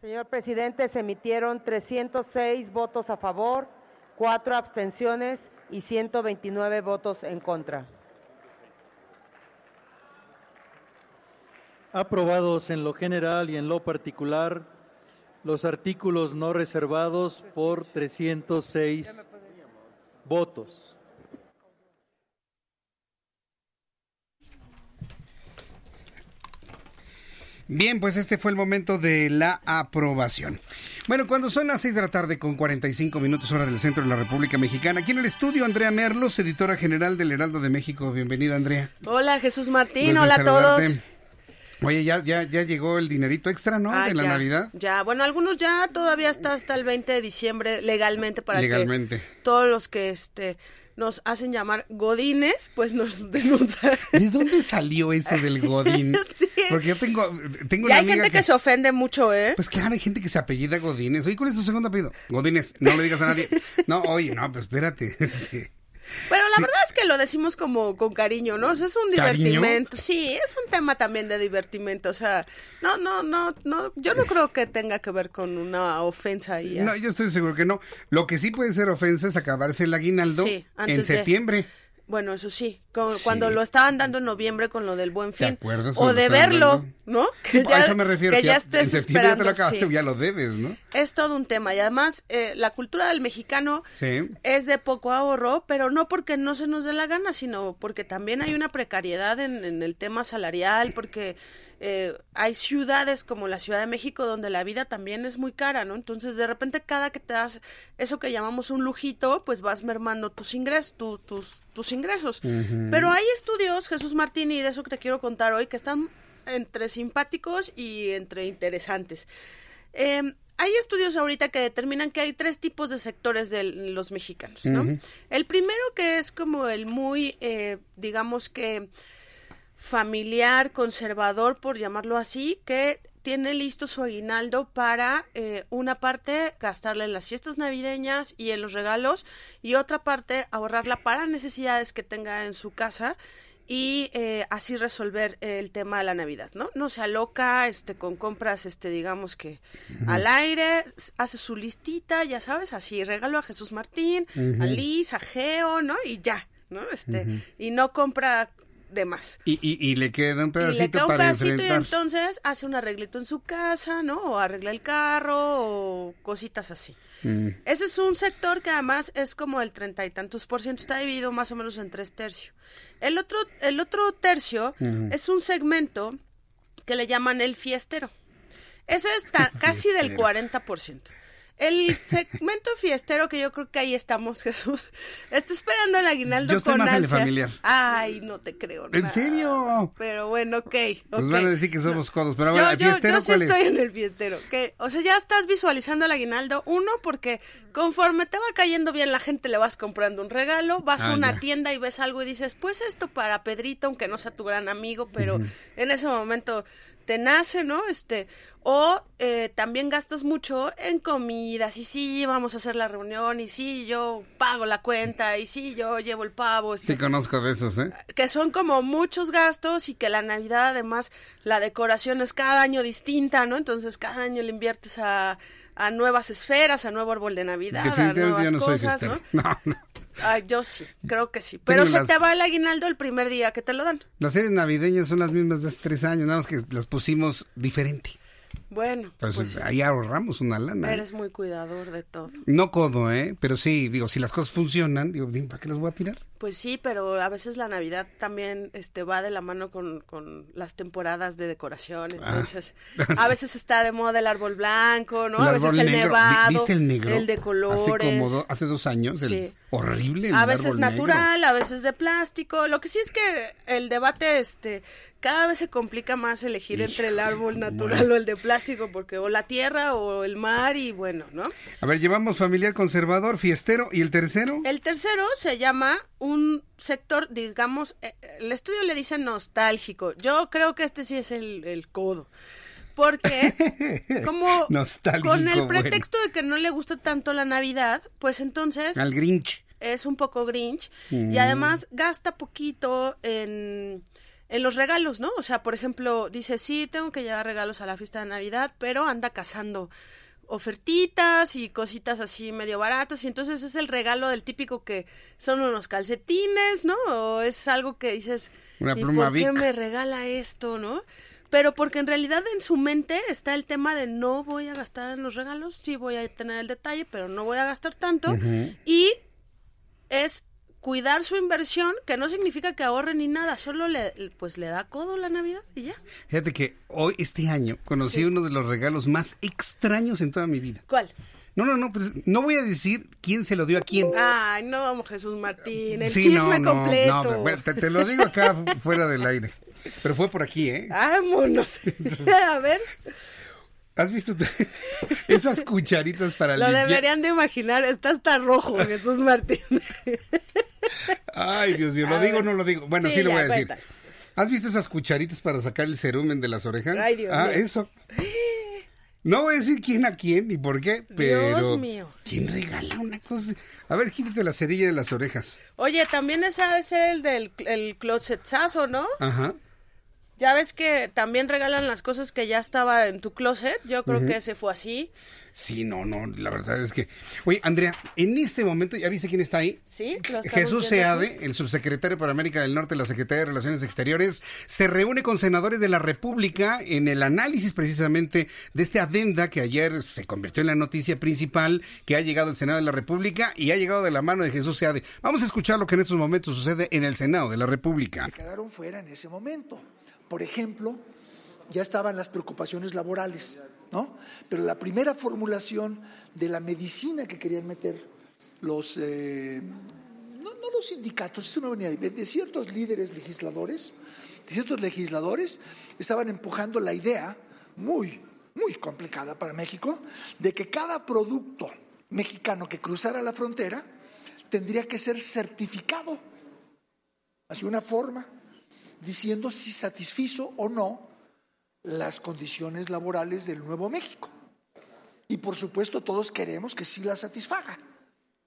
Señor presidente, se emitieron 306 votos a favor, 4 abstenciones y 129 votos en contra. Aprobados en lo general y en lo particular los artículos no reservados por 306 votos. Bien, pues este fue el momento de la aprobación. Bueno, cuando son las 6 de la tarde con 45 minutos hora del centro de la República Mexicana, aquí en el estudio Andrea Merlos, editora general del Heraldo de México. Bienvenida, Andrea. Hola, Jesús Martín. Hola a todos. Oye, ya, ya, ya llegó el dinerito extra, ¿no? Ah, de la ya, Navidad. Ya, bueno, algunos ya todavía está hasta el 20 de diciembre legalmente para legalmente. que todos los que este nos hacen llamar godines, pues nos denuncian. ¿De dónde salió eso del godín? sí. Porque yo tengo, tengo y una hay amiga gente que... se ofende mucho, ¿eh? Pues claro, hay gente que se apellida Godínez. Oye, ¿cuál es tu segundo apellido? Godínez. No le digas a nadie. No, oye, no, pues espérate. Este... Pero la sí. verdad es que lo decimos como con cariño, ¿no? O sea, es un divertimento. ¿Cariño? Sí, es un tema también de divertimento. O sea, no, no, no, no, yo no creo que tenga que ver con una ofensa ahí. No, yo estoy seguro que no. Lo que sí puede ser ofensa es acabarse el aguinaldo sí, en septiembre. De... Bueno, eso sí, con, sí, cuando lo estaban dando en noviembre con lo del buen fin. ¿Te acuerdas? O de verlo, ¿no? Que ya, a eso me refiero. Que, que ya, ya estés en esperando, ya te lo acabaste, sí. ya lo debes, ¿no? Es todo un tema. Y además, eh, la cultura del mexicano sí. es de poco ahorro, pero no porque no se nos dé la gana, sino porque también hay una precariedad en, en el tema salarial, porque eh, hay ciudades como la Ciudad de México donde la vida también es muy cara, ¿no? Entonces, de repente, cada que te das eso que llamamos un lujito, pues vas mermando tus ingresos, tus, tus ingresos. Pero hay estudios, Jesús Martín, y de eso que te quiero contar hoy, que están entre simpáticos y entre interesantes. Eh, hay estudios ahorita que determinan que hay tres tipos de sectores de los mexicanos, ¿no? El primero que es como el muy, eh, digamos que familiar, conservador, por llamarlo así, que tiene listo su aguinaldo para eh, una parte gastarla en las fiestas navideñas y en los regalos y otra parte ahorrarla para necesidades que tenga en su casa y eh, así resolver el tema de la Navidad, ¿no? No se aloca este, con compras, este, digamos que al aire, hace su listita, ya sabes, así regalo a Jesús Martín, a Liz, a Geo, ¿no? Y ya, ¿no? Este, y no compra de más. Y, y, le queda un pedacito, y le queda un pedacito y entonces hace un arreglito en su casa, ¿no? O arregla el carro o cositas así. Mm. Ese es un sector que además es como el treinta y tantos por ciento, está dividido más o menos en tres tercios. El otro, el otro tercio es un segmento que le llaman el fiestero. Ese está casi del 40%. El segmento fiestero que yo creo que ahí estamos, Jesús. Está esperando el aguinaldo yo con más el familiar. Ay, no te creo. ¿En serio? Pero bueno, ok. Nos van a decir que somos codos, pero bueno, ¿el fiestero yo, yo sí estoy en el fiestero. O sea, ya estás visualizando el aguinaldo. Uno, porque conforme te va cayendo bien la gente, le vas comprando un regalo. Vas a ah, una tienda y ves algo y dices, pues esto para Pedrito, aunque no sea tu gran amigo, pero en ese momento te nace, ¿no? Este, o eh, también gastas mucho en comidas, y sí, vamos a hacer la reunión, y sí, yo pago la cuenta, y sí, yo llevo el pavo. Este, sí, conozco de esos, ¿eh? Que son como muchos gastos y que la Navidad, además, la decoración es cada año distinta, ¿no? Entonces, cada año le inviertes a, a nuevas esferas, a nuevo árbol de Navidad, a nuevas cosas, ¿no? No, no. Ay, yo sí, creo que sí. Pero se te va el aguinaldo el primer día que te lo dan. Las series navideñas son las mismas de hace tres años, nada más que las pusimos diferente. Bueno, pues, pues ahí ahorramos una lana. ¿eh? Eres muy cuidador de todo. No codo, ¿eh? Pero sí, digo, si las cosas funcionan, digo, ¿para qué las voy a tirar? Pues sí, pero a veces la Navidad también este, va de la mano con, con las temporadas de decoración. Ah. Entonces, a veces está de moda el árbol blanco, ¿no? a veces el nevado. ¿Viste el negro? El de colores. Hace, como hace dos años. sí. horrible. El a veces natural, a veces de plástico. Lo que sí es que el debate, este, cada vez se complica más elegir entre el árbol natural o el de plástico, porque o la tierra o el mar y bueno, ¿no? A ver, llevamos familiar conservador, fiestero y el tercero. El tercero se llama un sector, digamos, eh, el estudio le dice nostálgico. Yo creo que este sí es el, codo. Porque, como con el pretexto de que no le gusta tanto la Navidad, pues entonces... Al Grinch. Es un poco Grinch. Y mm. además gasta poquito en en los regalos, ¿no? O sea, por ejemplo, dice, sí, tengo que llevar regalos a la fiesta de Navidad, pero anda cazando ofertitas y cositas así medio baratas y entonces es el regalo del típico que son unos calcetines, ¿no? O es algo que dices, Una pluma ¿por qué me regala esto, no? Pero porque en realidad en su mente está el tema de no voy a gastar en los regalos, sí voy a tener el detalle, pero no voy a gastar tanto. Y es cuidar su inversión, que no significa que ahorre ni nada, solo le, pues le da codo la Navidad y ya. Fíjate que hoy, este año, conocí uno de los regalos más extraños en toda mi vida. ¿Cuál? No, no, no, pues no voy a decir quién se lo dio a quién. Ay, no, vamos, Jesús Martín, el chisme no, no, completo. No, te, te, lo digo acá fuera del aire. Pero fue por aquí, ¿eh? Vámonos. a ver. ¿Has visto esas cucharitas para Lo deberían de imaginar, está hasta rojo, Jesús Martín. Ay, Dios mío, ¿lo digo o no lo digo? Bueno, sí, lo voy a decir. ¿Has visto esas cucharitas para sacar el cerumen de las orejas? Ay, Dios ah, eso. No voy a decir quién a quién ni por qué, pero. Dios mío. ¿Quién regala una cosa? A ver, quítate la cerilla de las orejas. Oye, también ese debe ser el del el closetazo, ¿no? Ajá. Ya ves que también regalan las cosas que ya estaba en tu closet. Yo creo que ese fue así. Sí, no, no, la verdad es que. Oye, Andrea, en este momento, ¿ya viste quién está ahí? Sí, Jesús Seade, el subsecretario para América del Norte de la Secretaría de Relaciones Exteriores, se reúne con senadores de la República en el análisis precisamente de esta adenda que ayer se convirtió en la noticia principal que ha llegado al Senado de la República y ha llegado de la mano de Jesús Seade. Vamos a escuchar lo que en estos momentos sucede en el Senado de la República. quedaron fuera en ese momento. Por ejemplo, ya estaban las preocupaciones laborales, ¿no? Pero la primera formulación de la medicina que querían meter los, eh, no, los sindicatos, venía de, de ciertos líderes legisladores, de ciertos legisladores, estaban empujando la idea muy, muy complicada para México, de que cada producto mexicano que cruzara la frontera tendría que ser certificado, así una forma, diciendo si satisfizo o no las condiciones laborales del Nuevo México. Y por supuesto todos queremos que sí las satisfaga,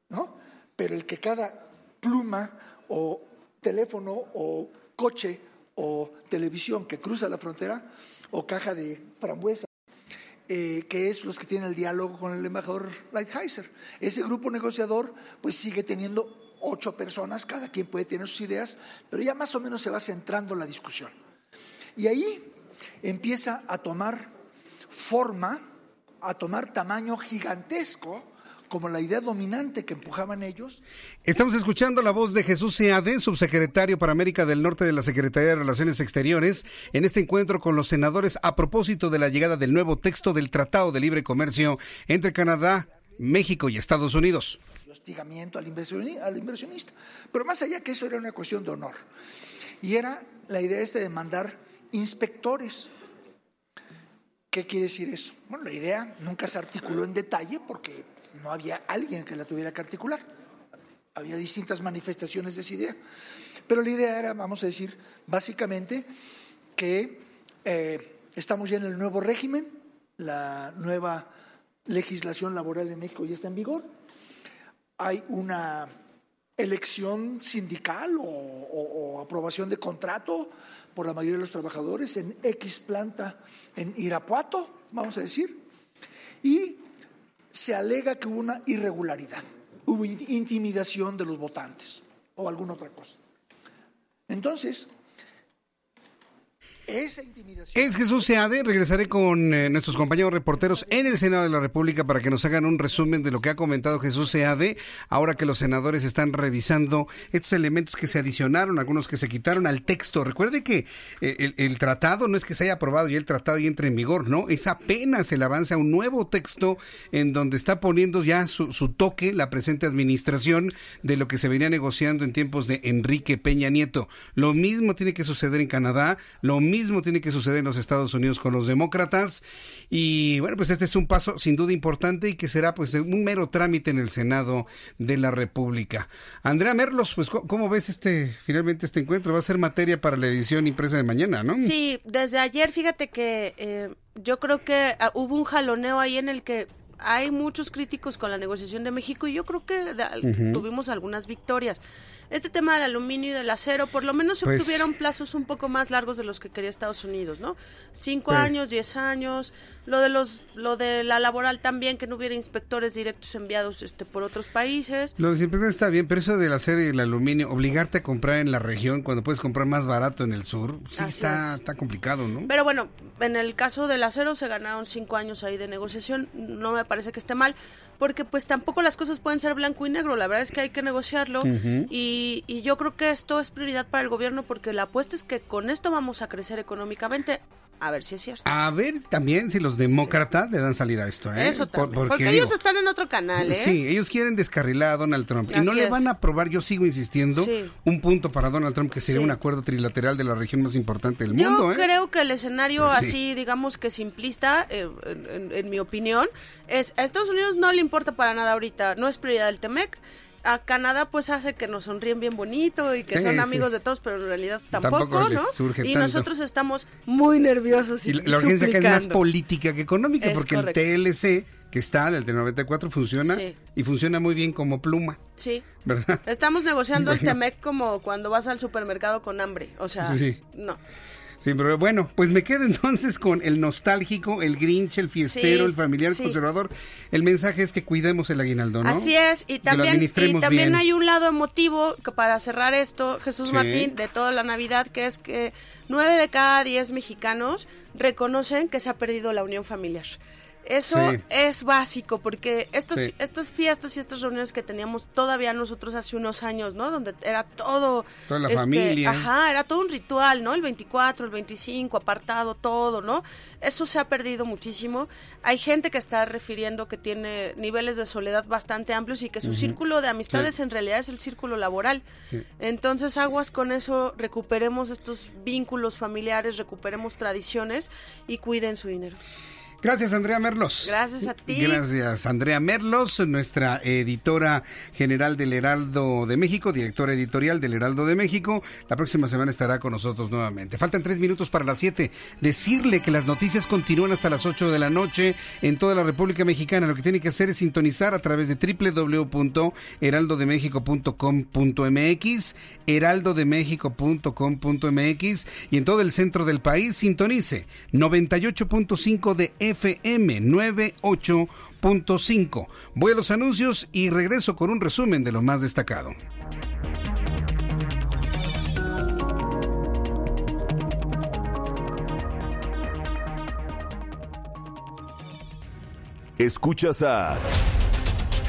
¿no? Pero el que cada pluma o teléfono o coche o televisión que cruza la frontera o caja de frambuesa, eh, que es los que tienen el diálogo con el embajador Lighthizer. Ese grupo negociador pues sigue teniendo ocho personas, cada quien puede tener sus ideas, pero ya más o menos se va centrando la discusión. Y ahí empieza a tomar forma, a tomar tamaño gigantesco, como la idea dominante que empujaban ellos. Estamos escuchando la voz de Jesús Seade, subsecretario para América del Norte de la Secretaría de Relaciones Exteriores, en este encuentro con los senadores a propósito de la llegada del nuevo texto del Tratado de Libre Comercio entre Canadá, México y Estados Unidos. Hostigamiento al inversionista. Pero más allá que eso era una cuestión de honor. Y era la idea de mandar inspectores. ¿Qué quiere decir eso? Bueno, la idea nunca se articuló en detalle porque no había alguien que la tuviera que articular. Había distintas manifestaciones de esa idea. Pero la idea era, vamos a decir, básicamente que eh, estamos ya en el nuevo régimen, la nueva legislación laboral en México ya está en vigor, hay una elección sindical o aprobación de contrato por la mayoría de los trabajadores en X planta en Irapuato, vamos a decir, y se alega que hubo una irregularidad, hubo intimidación de los votantes o alguna otra cosa. Entonces, es Jesús Seade. Regresaré con eh, nuestros compañeros reporteros en el Senado de la República para que nos hagan un resumen de lo que ha comentado Jesús Seade. Ahora que los senadores están revisando estos elementos que se adicionaron, algunos que se quitaron al texto. Recuerde que eh, el, tratado no es que se haya aprobado y el tratado y entre en vigor, no. Es apenas el avance a un nuevo texto en donde está poniendo ya su, su toque la presente administración de lo que se venía negociando en tiempos de Enrique Peña Nieto. Lo mismo tiene que suceder en Canadá. Lo mismo tiene que suceder en los Estados Unidos con los demócratas. Y bueno, pues este es un paso sin duda importante y que será pues un mero trámite en el Senado de la República. Andrea Merlos, pues ¿cómo ves este finalmente este encuentro? Va a ser materia para la edición impresa de mañana, ¿no? Sí, desde ayer fíjate que eh, yo creo que ah, hubo un jaloneo ahí en el que hay muchos críticos con la negociación de México y yo creo que tuvimos algunas victorias este tema del aluminio y del acero, por lo menos se pues obtuvieron plazos un poco más largos de los que quería Estados Unidos, ¿no? Cinco pues años, diez años, lo de los, lo de la laboral también, que no hubiera inspectores directos enviados este por otros países. Los inspectores está bien, pero eso del acero y el aluminio, obligarte a comprar en la región cuando puedes comprar más barato en el sur, sí está, está complicado, ¿no? Pero bueno, en el caso del acero se ganaron cinco años ahí de negociación, no me parece que esté mal, porque pues tampoco las cosas pueden ser blanco y negro, la verdad es que hay que negociarlo y y, yo creo que esto es prioridad para el gobierno porque la apuesta es que con esto vamos a crecer económicamente. A ver si es cierto. A ver también si los demócratas le dan salida a esto. ¿eh? Eso también. porque, ellos están en otro canal. ¿eh? Sí, ellos quieren descarrilar a Donald Trump. y no le van a aprobar, yo sigo insistindo, un punto para Donald Trump que sería un acuerdo trilateral de la región más importante del mundo. Yo ¿eh? creo que el escenario pues así, digamos que simplista, eh, en, mi opinión, es a Estados Unidos no le importa para nada ahorita, no es prioridad del TEMEC a Canadá pues hace que nos sonríen bien bonito y que son amigos de todos, pero en realidad tampoco, ¿no? Y nosotros estamos muy nerviosos. Y, la urgencia que es más política que económica, porque el TLC que está del T94 funciona y funciona muy bien como pluma. Sí. ¿Verdad? Estamos negociando el Temec como cuando vas al supermercado con hambre, o sea, no. Sí, pero bueno, pues me quedo entonces con el nostálgico, el grinch, el fiestero, el familiar, conservador. El mensaje es que cuidemos el aguinaldo, ¿no? Así es, y también, y también hay un lado emotivo que para cerrar esto, Jesús Martín, de toda la Navidad, que es que nueve de cada diez mexicanos reconocen que se ha perdido la unión familiar Eso es básico porque estas, estas fiestas y estas reuniones que teníamos todavía nosotros hace unos años, ¿no? Donde era todo... Toda la este, familia. Ajá, era todo un ritual, ¿no? El 24, el 25, apartado, todo, ¿no? Eso se ha perdido muchísimo. Hay gente que está refiriendo que tiene niveles de soledad bastante amplios y que su círculo de amistades en realidad es el círculo laboral. Entonces, aguas con eso, recuperemos estos vínculos familiares, recuperemos tradiciones y cuiden su dinero. Gracias, Andrea Merlos. Gracias a ti. Gracias, Andrea Merlos, nuestra editora general del Heraldo de México, directora editorial del Heraldo de México. La próxima semana estará con nosotros nuevamente. Faltan tres minutos para las siete. Decirle que las noticias continúan hasta las ocho de la noche en toda la República Mexicana. Lo que tiene que hacer es sintonizar a través de www.heraldodemexico.com.mx, heraldodemexico.com.mx y en todo el centro del país sintonice 98.5 de FM 98.5. Voy a los anuncios y regreso con un resumen de lo más destacado. Escuchas a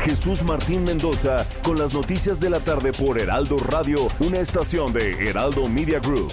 Jesús Martín Mendoza con las noticias de la tarde por Heraldo Radio, una estación de Heraldo Media Group.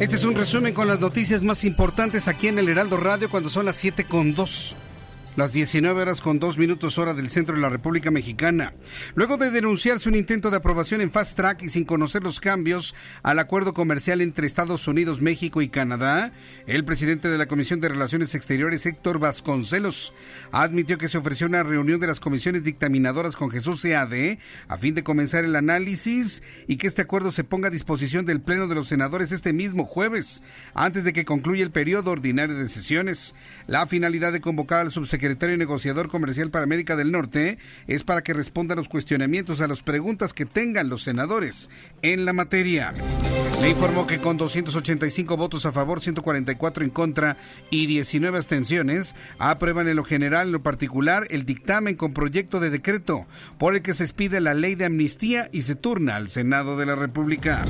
Este es un resumen con las noticias más importantes aquí en el Heraldo Radio cuando son las 7 con 2 las 19 horas con 2 minutos hora del centro de la República Mexicana. Luego de denunciarse un intento de aprobación en Fast Track y sin conocer los cambios al acuerdo comercial entre Estados Unidos, México y Canadá, el presidente de la Comisión de Relaciones Exteriores, Héctor Vasconcelos, admitió que se ofreció una reunión de las comisiones dictaminadoras con Jesús Seade a fin de comenzar el análisis y que este acuerdo se ponga a disposición del Pleno de los Senadores este mismo jueves, antes de que concluya el periodo ordinario de sesiones. La finalidad de convocar al subsecretario secretario negociador comercial para América del Norte es para que responda a los cuestionamientos, a las preguntas que tengan los senadores en la materia. Le informó que con 285 votos a favor, 144 en contra y 19 abstenciones, aprueban en lo general, en lo particular, el dictamen con proyecto de decreto por el que se expide la ley de amnistía y se turna al Senado de la República.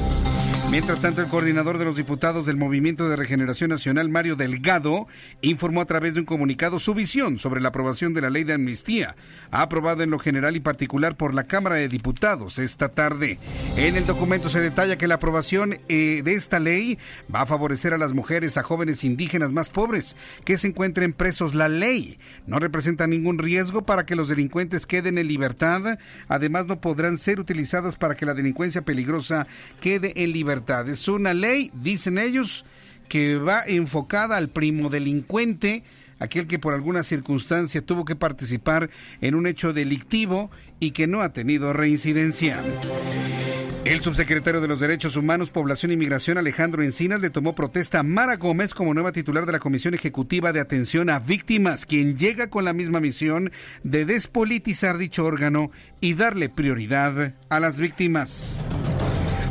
Mientras tanto, el coordinador de los diputados del Movimiento de Regeneración Nacional, Mario Delgado, informó a través de un comunicado su visión sobre la aprobación de la ley de amnistía, aprobada en lo general y particular por la Cámara de Diputados esta tarde. En el documento se detalla que la aprobación eh, de esta ley va a favorecer a las mujeres, a jóvenes indígenas más pobres que se encuentren presos. La ley no representa ningún riesgo para que los delincuentes queden en libertad. Además, no podrán ser utilizadas para que la delincuencia peligrosa quede en libertad es una ley, dicen ellos, que va enfocada al primo delincuente, aquel que por alguna circunstancia tuvo que participar en un hecho delictivo y que no ha tenido reincidencia. El subsecretario de los Derechos Humanos, Población y Migración, Alejandro Encinas, le tomó protesta a Mara Gómez como nueva titular de la Comisión Ejecutiva de Atención a Víctimas, quien llega con la misma misión de despolitizar dicho órgano y darle prioridad a las víctimas.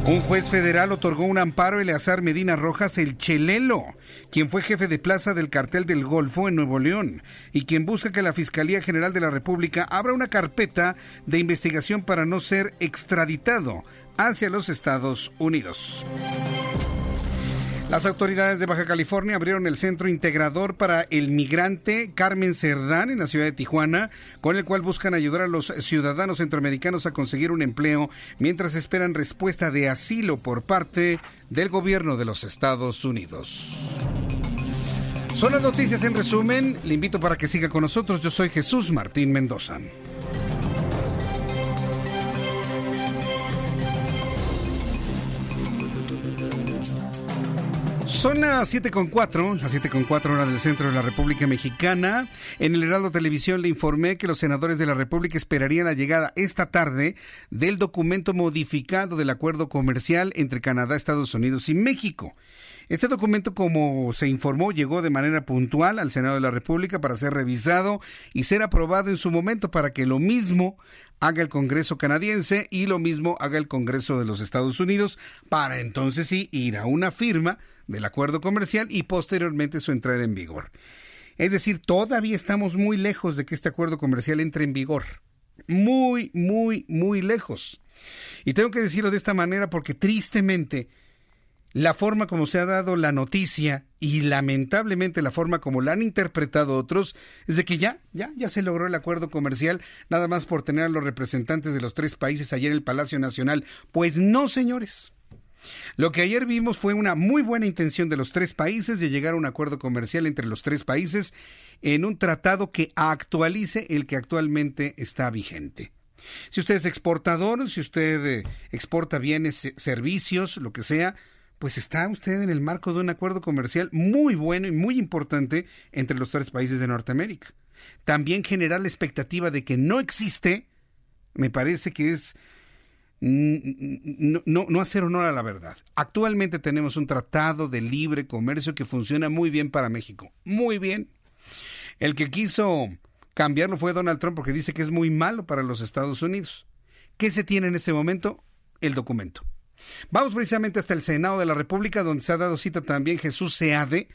Un juez federal otorgó un amparo a Eleazar Medina Rojas el Chelelo, quien fue jefe de plaza del cartel del Golfo en Nuevo León y quien busca que la Fiscalía General de la República abra una carpeta de investigación para no ser extraditado hacia los Estados Unidos. Las autoridades de Baja California abrieron el centro integrador para el migrante Carmen Cerdán en la ciudad de Tijuana, con el cual buscan ayudar a los ciudadanos centroamericanos a conseguir un empleo mientras esperan respuesta de asilo por parte del gobierno de los Estados Unidos. Son las noticias en resumen. Le invito para que siga con nosotros. Yo soy Jesús Martín Mendoza. Son las 7.4, las 7.4 horas del centro de la República Mexicana. En el Heraldo Televisión le informé que los senadores de la República esperarían la llegada esta tarde del documento modificado del acuerdo comercial entre Canadá, Estados Unidos y México. Este documento, como se informó, llegó de manera puntual al Senado de la República para ser revisado y ser aprobado en su momento para que lo mismo haga el Congreso canadiense y lo mismo haga el Congreso de los Estados Unidos para entonces sí ir a una firma del acuerdo comercial y posteriormente su entrada en vigor. Es decir, todavía estamos muy lejos de que este acuerdo comercial entre en vigor. Muy, muy, muy lejos. Y tengo que decirlo de esta manera porque tristemente la forma como se ha dado la noticia y lamentablemente la forma como la han interpretado otros es de que ya, ya, ya se logró el acuerdo comercial nada más por tener a los representantes de los tres países ayer en el Palacio Nacional. Pues no, señores. Lo que ayer vimos fue una muy buena intención de los tres países de llegar a un acuerdo comercial entre los tres países en un tratado que actualice el que actualmente está vigente. Si usted es exportador, si usted eh, exporta bienes, servicios, lo que sea, pues está usted en el marco de un acuerdo comercial muy bueno y muy importante entre los tres países de Norteamérica. También generar la expectativa de que no existe, me parece que es no, no, hacer honor a la verdad. Actualmente tenemos un tratado de libre comercio que funciona muy bien para México. Muy bien. El que quiso cambiarlo fue Donald Trump porque dice que es muy malo para los Estados Unidos. ¿Qué se tiene en este momento? El documento. Vamos precisamente hasta el Senado de la República, donde se ha dado cita también Jesús Seade,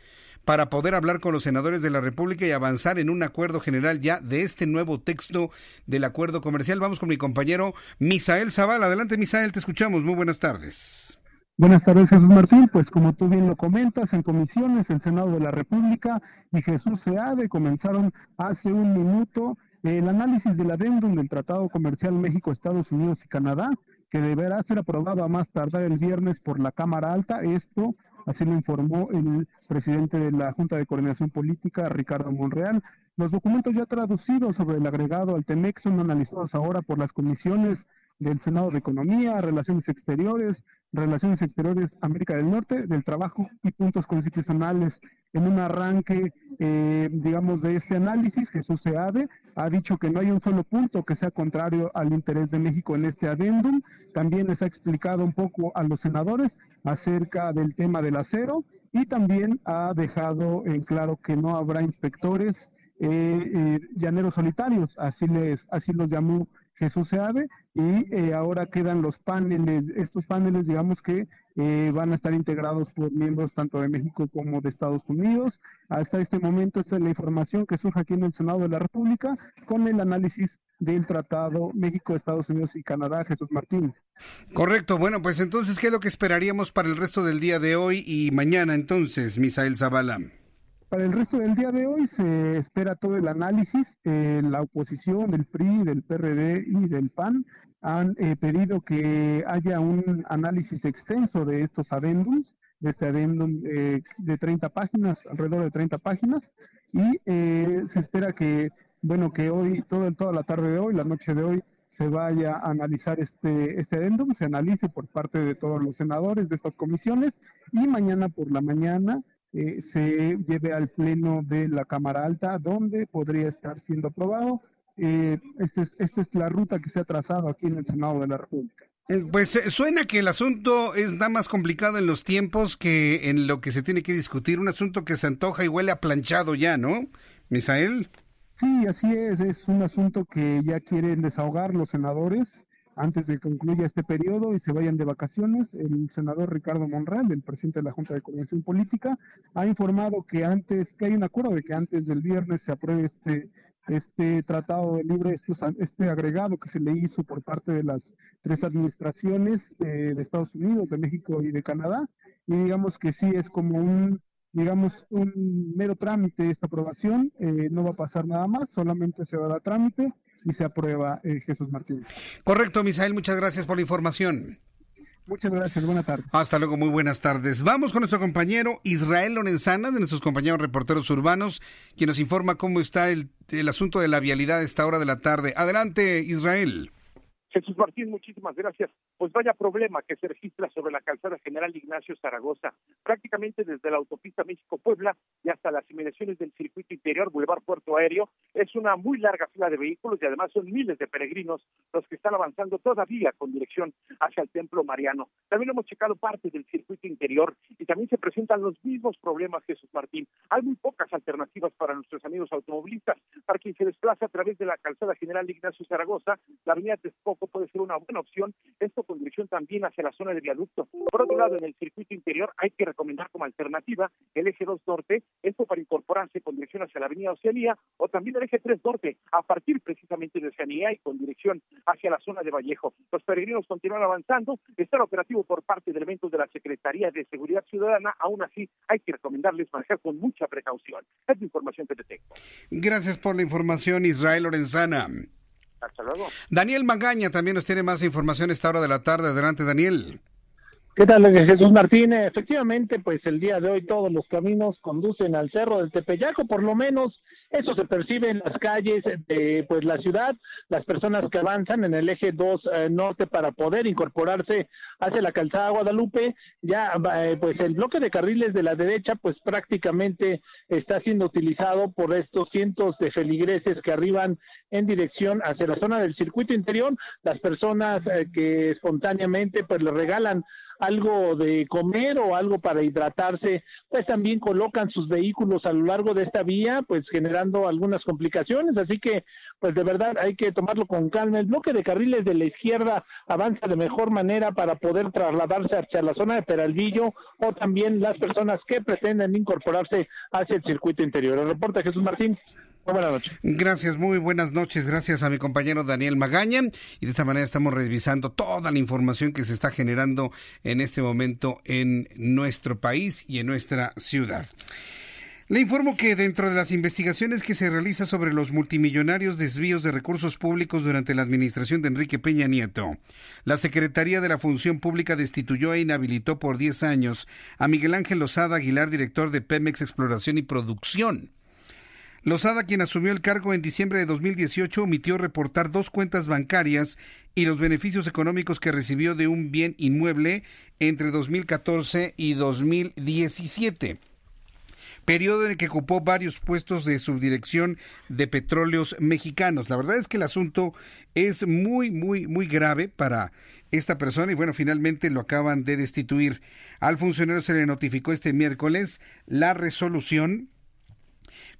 para poder hablar con los senadores de la República y avanzar en un acuerdo general ya de este nuevo texto del acuerdo comercial. Vamos con mi compañero Misael Zavala. Adelante, Misael, te escuchamos. Muy buenas tardes. Buenas tardes, Jesús Martín. Pues como tú bien lo comentas, en comisiones, el Senado de la República y Jesús Seade comenzaron hace un minuto el análisis del adendum del Tratado Comercial México, Estados Unidos y Canadá, que deberá ser aprobado a más tardar el viernes por la Cámara Alta. Esto Así lo informó el presidente de la Junta de Coordinación Política, Ricardo Monreal. Los documentos ya traducidos sobre el agregado al TEMEX son analizados ahora por las comisiones del Senado de Economía, Relaciones Exteriores, Relaciones Exteriores América del Norte, del Trabajo y Puntos Constitucionales. En un arranque, eh, digamos, de este análisis, Jesús Seade ha dicho que no hay un solo punto que sea contrario al interés de México en este adendum. También les ha explicado un poco a los senadores acerca del tema del acero y también ha dejado en claro que no habrá inspectores eh, eh, llaneros solitarios, así les, así los llamó Jesús Seade, y eh, ahora quedan los paneles, estos paneles digamos que eh, van a estar integrados por miembros tanto de México como de Estados Unidos. Hasta este momento esta es la información que surge aquí en el Senado de la República con el análisis del Tratado México, Estados Unidos y Canadá, Jesús Martín. Correcto, bueno, pues entonces, ¿qué es lo que esperaríamos para el resto del día de hoy y mañana entonces, Misael Zavala? Para el resto del día de hoy se espera todo el análisis. Eh, la oposición del PRI, del PRD y del PAN han eh, pedido que haya un análisis extenso de estos adendums, de este adendum eh, de 30 páginas, alrededor de 30 páginas, y se espera que, bueno, que hoy, todo, toda la tarde de hoy, la noche de hoy, se vaya a analizar este, este adendum, se analice por parte de todos los senadores de estas comisiones, y mañana por la mañana eh, se lleve al Pleno de la Cámara Alta, donde podría estar siendo aprobado. Eh, esta es, esta es la ruta que se ha trazado aquí en el Senado de la República. Eh, pues suena que el asunto es nada más complicado en los tiempos que en lo que se tiene que discutir, un asunto que se antoja y huele a planchado ya, ¿no? Misael. Sí, así es, es un asunto que ya quieren desahogar los senadores antes de que concluya este periodo y se vayan de vacaciones, el senador Ricardo Monreal, el presidente de la Junta de Coordinación Política, ha informado que antes, que hay un acuerdo de que antes del viernes se apruebe este este tratado libre, este agregado que se le hizo por parte de las tres administraciones eh, de Estados Unidos, de México y de Canadá, y digamos que sí es como un digamos, un mero trámite esta aprobación, eh, no va a pasar nada más, solamente se va a dar trámite y se aprueba eh, Jesús Martín. Correcto, Misael, muchas gracias por la información. Muchas gracias, buenas tardes. Hasta luego, muy buenas tardes. Vamos con nuestro compañero Israel Lorenzana, de nuestros compañeros reporteros urbanos, quien nos informa cómo está el, el asunto de la vialidad a esta hora de la tarde. Adelante, Israel. Jesús Martín, muchísimas gracias. Pues vaya problema que se registra sobre la calzada general Ignacio Zaragoza, prácticamente desde la autopista México-Puebla y hasta las inmediaciones del circuito interior Boulevard Puerto Aéreo. Es una muy larga fila de vehículos y además son miles de peregrinos los que están avanzando todavía con dirección hacia el Templo Mariano. También hemos checado parte del circuito interior y también se presentan los mismos problemas, Jesús Martín. Hay muy pocas alternativas para nuestros amigos automovilistas. Para quien se desplaza a través de la calzada general Ignacio Zaragoza, la avenida Texcoco puede ser una buena opción. Esto con dirección también hacia la zona de viaducto. Por otro lado, en el circuito interior hay que recomendar como alternativa el eje 2 norte, esto para incorporarse con dirección hacia la avenida Oceanía, o también el eje 3 norte, a partir precisamente de Oceanía y con dirección hacia la zona de Vallejo. Los peregrinos continúan avanzando, está operativo por parte de elementos de la Secretaría de Seguridad Ciudadana, aún así hay que recomendarles manejar con mucha precaución. Es la información que te tengo. Gracias por la información, Israel Lorenzana. Hasta luego. Daniel Magaña también nos tiene más información esta hora de la tarde. Adelante, Daniel. ¿Qué tal, Jesús Martínez? Efectivamente, pues el día de hoy todos los caminos conducen al Cerro del Tepeyaco, por lo menos eso se percibe en las calles de pues la ciudad, las personas que avanzan en el eje 2 eh, norte para poder incorporarse hacia la calzada Guadalupe, ya eh, pues el bloque de carriles de la derecha pues prácticamente está siendo utilizado por estos cientos de feligreses que arriban en dirección hacia la zona del circuito interior, las personas eh, que espontáneamente pues le regalan algo de comer o algo para hidratarse, pues también colocan sus vehículos a lo largo de esta vía, pues generando algunas complicaciones. Así que, pues de verdad hay que tomarlo con calma. El bloque de carriles de la izquierda avanza de mejor manera para poder trasladarse hacia la zona de Peralvillo o también las personas que pretenden incorporarse hacia el circuito interior. El reporte Jesús Martín. Gracias, muy buenas noches. Gracias a mi compañero Daniel Magaña. Y de esta manera estamos revisando toda la información que se está generando en este momento en nuestro país y en nuestra ciudad. Le informo que dentro de las investigaciones que se realiza sobre los multimillonarios desvíos de recursos públicos durante la administración de Enrique Peña Nieto, la Secretaría de la Función Pública destituyó e inhabilitó por 10 años a Miguel Ángel Lozada Aguilar, director de Pemex Exploración y Producción. Lozada, quien asumió el cargo en diciembre de 2018, omitió reportar dos cuentas bancarias y los beneficios económicos que recibió de un bien inmueble entre 2014 y 2017 periodo en el que ocupó varios puestos de subdirección de petróleos mexicanos. La verdad es que el asunto es muy, muy, muy grave para esta persona y bueno, finalmente lo acaban de destituir. Al funcionario se le notificó este miércoles la resolución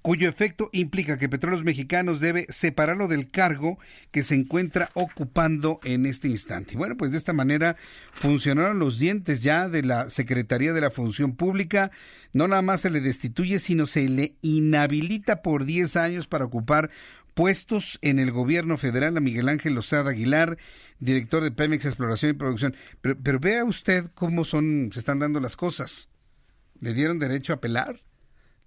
cuyo efecto implica que Petróleos Mexicanos debe separarlo del cargo que se encuentra ocupando en este instante. Bueno, pues de esta manera funcionaron los dientes ya de la Secretaría de la Función Pública. No nada más se le destituye, sino se le inhabilita por 10 años para ocupar puestos en el gobierno federal a Miguel Ángel Lozada Aguilar, director de Pemex Exploración y Producción. Pero, pero vea usted cómo son, se están dando las cosas. ¿Le dieron derecho a apelar?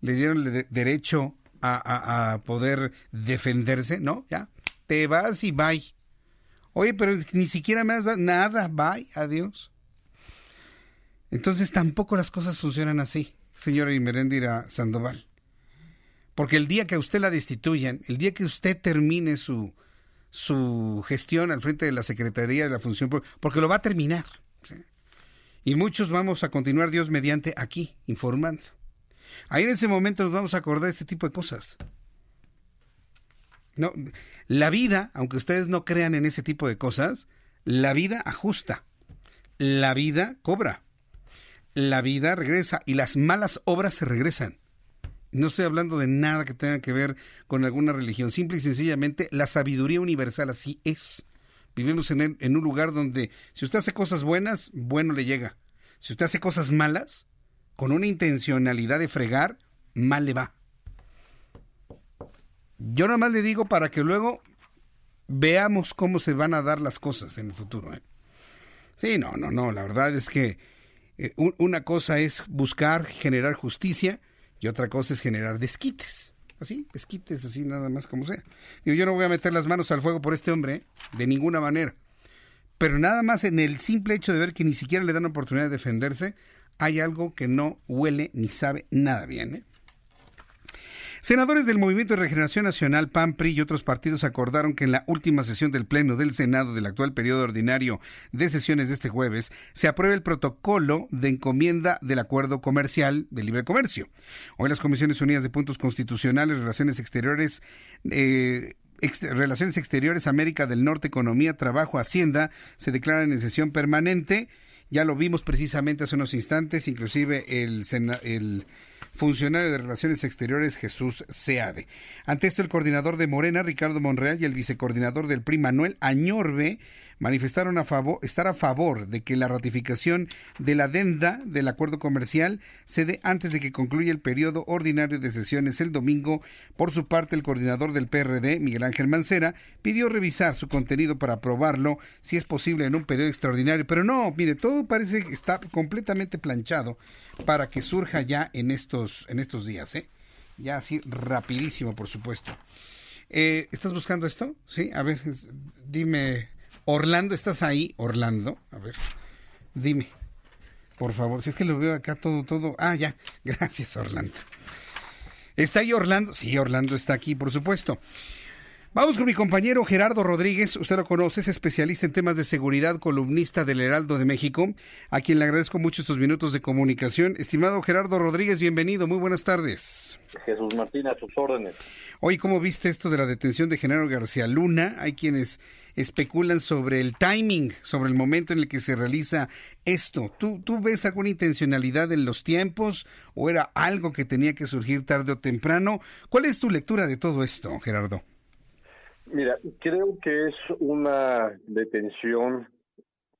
Le dieron derecho a, poder defenderse, ¿no? Ya, te vas y bye. Oye, pero ni siquiera me has dado nada, bye, adiós. Entonces tampoco las cosas funcionan así, señora Imerendira Sandoval. Porque el día que a usted la destituyan, el día que usted termine su, su gestión al frente de la Secretaría de la Función Pública, porque lo va a terminar. Y muchos vamos a continuar, Dios mediante, aquí, informando. Ahí en ese momento nos vamos a acordar de este tipo de cosas. No, la vida, aunque ustedes no crean en ese tipo de cosas, la vida ajusta. La vida cobra. La vida regresa y las malas obras se regresan. No estoy hablando de nada que tenga que ver con alguna religión. Simple y sencillamente, la sabiduría universal así es. Vivimos en, en un lugar donde si usted hace cosas buenas, bueno le llega. Si usted hace cosas malas, con una intencionalidad de fregar, mal le va. Yo nada más le digo para que luego veamos cómo se van a dar las cosas en el futuro. ¿eh? Sí, no, no, no, la verdad es que eh, una cosa es buscar generar justicia y otra cosa es generar desquites. Así, desquites, así nada más como sea. Digo, yo no voy a meter las manos al fuego por este hombre, ¿eh? de ninguna manera. Pero nada más en el simple hecho de ver que ni siquiera le dan oportunidad de defenderse, hay algo que no huele ni sabe nada bien. ¿eh? Senadores del Movimiento de Regeneración Nacional, PAN, PRI y otros partidos acordaron que en la última sesión del Pleno del Senado del actual periodo ordinario de sesiones de este jueves se apruebe el protocolo de encomienda del acuerdo comercial de libre comercio. Hoy las Comisiones Unidas de Puntos Constitucionales, Relaciones Exteriores, eh, Relaciones Exteriores, América del Norte, Economía, Trabajo, Hacienda, se declaran en sesión permanente. Ya lo vimos precisamente hace unos instantes, inclusive el, el funcionario de Relaciones Exteriores Jesús Seade. Ante esto, el coordinador de Morena, Ricardo Monreal, y el vicecoordinador del PRI, Manuel Añorbe, manifestaron a favor, estar a favor de que la ratificación de la adenda del acuerdo comercial se dé antes de que concluya el periodo ordinario de sesiones el domingo. Por su parte, el coordinador del PRD, Miguel Ángel Mancera, pidió revisar su contenido para aprobarlo, si es posible, en un periodo extraordinario. Pero no, mire, todo parece que está completamente planchado para que surja ya en estos, en estos días, ¿eh? Ya así rapidísimo, por supuesto. Eh, ¿Estás buscando esto? Sí, a ver, dime Orlando, ¿estás ahí? Orlando, a ver, dime, por favor, si es que lo veo acá todo, todo. Ah, ya, gracias Orlando. ¿Está ahí Orlando? Sí, Orlando está aquí, por supuesto. Vamos con mi compañero Gerardo Rodríguez, usted lo conoce, es especialista en temas de seguridad, columnista del Heraldo de México, a quien le agradezco mucho estos minutos de comunicación. Estimado Gerardo Rodríguez, bienvenido, muy buenas tardes. Jesús Martín, a sus órdenes. Hoy, ¿cómo viste esto de la detención de Genaro García Luna? Hay quienes especulan sobre el timing, sobre el momento en el que se realiza esto. ¿Tú, ¿Tú ves alguna intencionalidad en los tiempos o era algo que tenía que surgir tarde o temprano? ¿Cuál es tu lectura de todo esto, Gerardo? Mira, creo que es una detención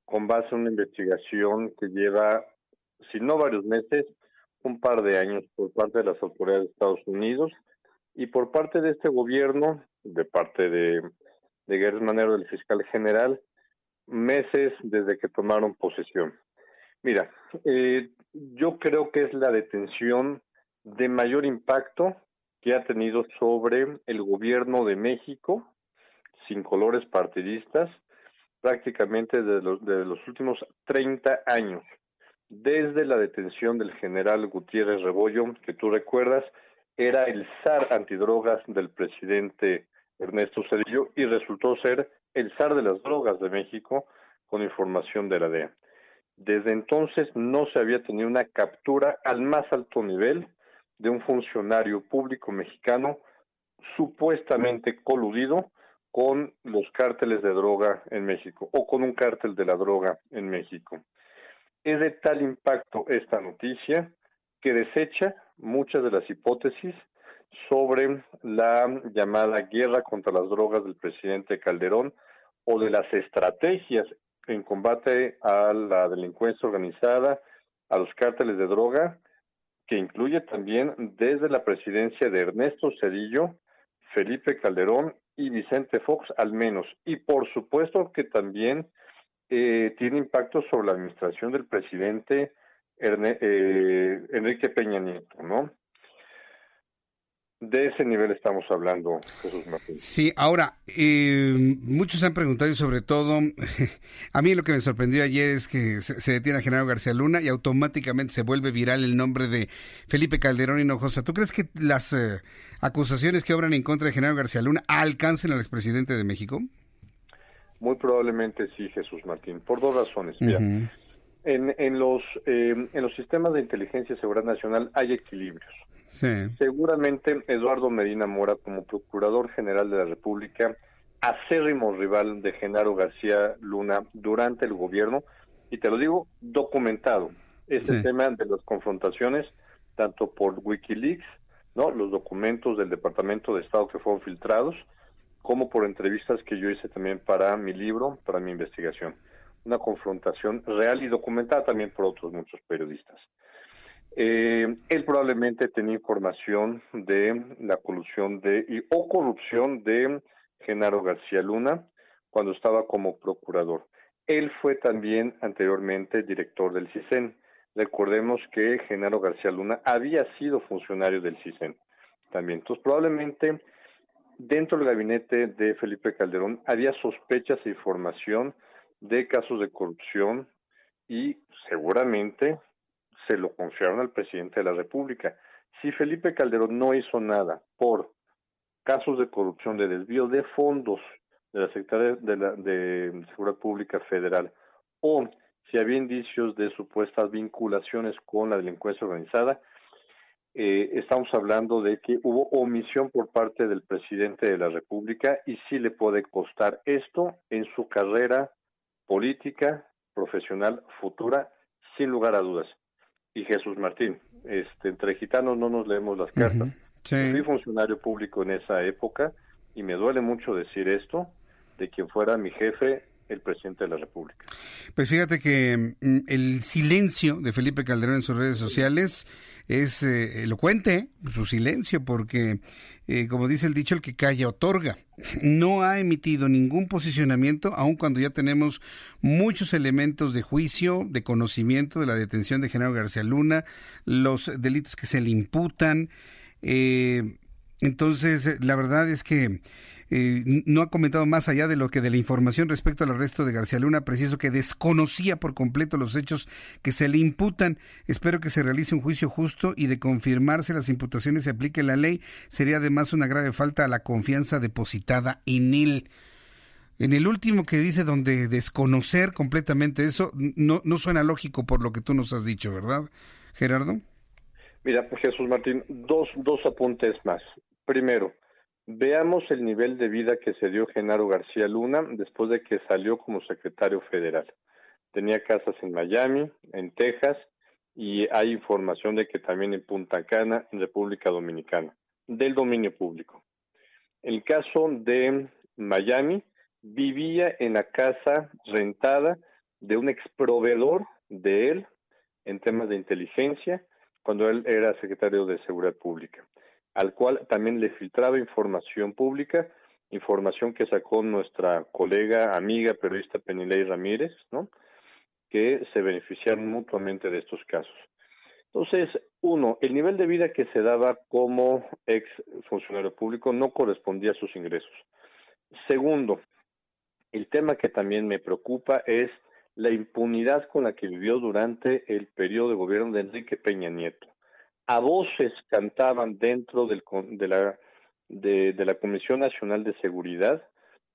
con base en una investigación que lleva, si no varios meses, un par de años por parte de las autoridades de Estados Unidos y por parte de este gobierno, de parte de, de Guerrero Manero, del fiscal general, meses desde que tomaron posesión. Mira, eh, yo creo que es la detención de mayor impacto que ha tenido sobre el gobierno de México sin colores partidistas prácticamente desde los, de los últimos 30 años, desde la detención del general Gutiérrez Rebollo, que tú recuerdas, era el zar antidrogas del presidente Ernesto Cedillo y resultó ser el zar de las drogas de México con información de la DEA. Desde entonces no se había tenido una captura al más alto nivel de un funcionario público mexicano supuestamente coludido con los cárteles de droga en México o con un cártel de la droga en México. Es de tal impacto esta noticia que desecha muchas de las hipótesis sobre la llamada guerra contra las drogas del presidente Calderón o de las estrategias en combate a la delincuencia organizada, a los cárteles de droga, que incluye también desde la presidencia de Ernesto Cedillo, Felipe Calderón y Vicente Fox al menos. Y por supuesto que también eh, tiene impacto sobre la administración del presidente eh, Enrique Peña Nieto, ¿no? De ese nivel estamos hablando, Jesús Martín. Sí, ahora, eh, muchos han preguntado y sobre todo, a mí lo que me sorprendió ayer es que se, detiene a Genaro García Luna y automáticamente se vuelve viral el nombre de Felipe Calderón Hinojosa. ¿Tú crees que las eh, acusaciones que obran en contra de Genaro García Luna alcancen al expresidente de México? Muy probablemente sí, Jesús Martín, por dos razones. Mira, en, en, los, eh, en los sistemas de inteligencia y seguridad nacional hay equilibrios. Seguramente Eduardo Medina Mora, como Procurador General de la República, acérrimo rival de Genaro García Luna durante el gobierno, y te lo digo documentado, ese tema de las confrontaciones, tanto por Wikileaks, no los documentos del Departamento de Estado que fueron filtrados, como por entrevistas que yo hice también para mi libro, para mi investigación. Una confrontación real y documentada también por otros muchos periodistas. Eh, él probablemente tenía información de la colusión de y, o corrupción de Genaro García Luna cuando estaba como procurador. Él fue también anteriormente director del CISEN. Recordemos que Genaro García Luna había sido funcionario del CISEN también. Entonces, probablemente dentro del gabinete de Felipe Calderón había sospechas e información de casos de corrupción y seguramente se lo confiaron al presidente de la República. Si Felipe Calderón no hizo nada por casos de corrupción, de desvío de fondos de la Secretaría de, la, Seguridad Pública Federal o si había indicios de supuestas vinculaciones con la delincuencia organizada, eh, estamos hablando de que hubo omisión por parte del presidente de la República y sí le puede costar esto en su carrera política, profesional, futura, sin lugar a dudas. Y Jesús Martín, este, entre gitanos no nos leemos las cartas. Fui funcionario público en esa época y me duele mucho decir esto, de quien fuera mi jefe el presidente de la República. Pues fíjate que mm, el silencio de Felipe Calderón en sus redes sociales es eh, elocuente, su silencio, porque, eh, como dice el dicho, el que calla otorga. No ha emitido ningún posicionamiento, aun cuando ya tenemos muchos elementos de juicio, de conocimiento de la detención de Genaro García Luna, los delitos que se le imputan. Eh, entonces, la verdad es que eh, no ha comentado más allá de lo que de la información respecto al arresto de García Luna, preciso que desconocía por completo los hechos que se le imputan. Espero que se realice un juicio justo y de confirmarse las imputaciones se aplique la ley. Sería además una grave falta a la confianza depositada en él. En el último que dice donde desconocer completamente eso, no, no suena lógico por lo que tú nos has dicho, ¿verdad, Gerardo? Mira, Jesús Martín, dos, dos apuntes más. Primero, Veamos el nivel de vida que se dio Genaro García Luna después de que salió como secretario federal. Tenía casas en Miami, en Texas, y hay información de que también en Punta Cana, en República Dominicana, del dominio público. El caso de Miami, vivía en la casa rentada de un exproveedor de él en temas de inteligencia cuando él era secretario de Seguridad Pública al cual también le filtraba información pública, información que sacó nuestra colega, amiga, periodista Penilei Ramírez, ¿no? que se beneficiaron mutuamente de estos casos. Entonces, uno, el nivel de vida que se daba como ex funcionario público no correspondía a sus ingresos. Segundo, el tema que también me preocupa es la impunidad con la que vivió durante el periodo de gobierno de Enrique Peña Nieto a voces cantaban dentro del, de, la, de, la Comisión Nacional de Seguridad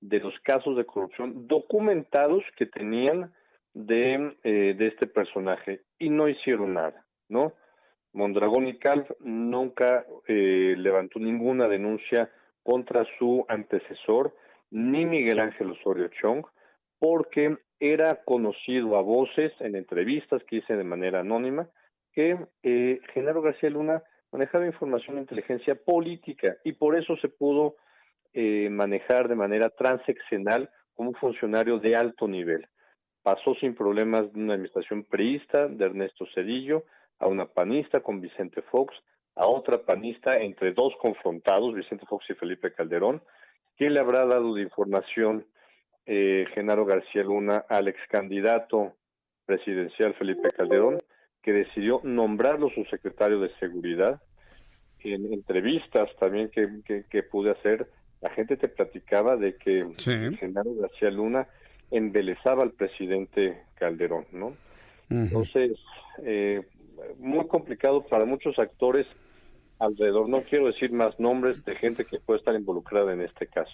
de los casos de corrupción documentados que tenían de, eh, de este personaje y no hicieron nada, ¿no? Mondragón y Calv nunca eh, levantó ninguna denuncia contra su antecesor, ni Miguel Ángel Osorio Chong, porque era conocido a voces en entrevistas que hice de manera anónima que eh, Genaro García Luna manejaba información de inteligencia política y por eso se pudo eh, manejar de manera transeccional como un funcionario de alto nivel. Pasó sin problemas de una administración priista de Ernesto Cedillo a una panista con Vicente Fox, a otra panista entre dos confrontados, Vicente Fox y Felipe Calderón. ¿Quién le habrá dado de información eh, Genaro García Luna al ex candidato presidencial Felipe Calderón? Que decidió nombrarlo su secretario de seguridad. En entrevistas también que, que, pude hacer, la gente te platicaba de que Genaro García Luna embelezaba al presidente Calderón, ¿no? Entonces, eh, muy complicado para muchos actores alrededor. No quiero decir más nombres de gente que puede estar involucrada en este caso.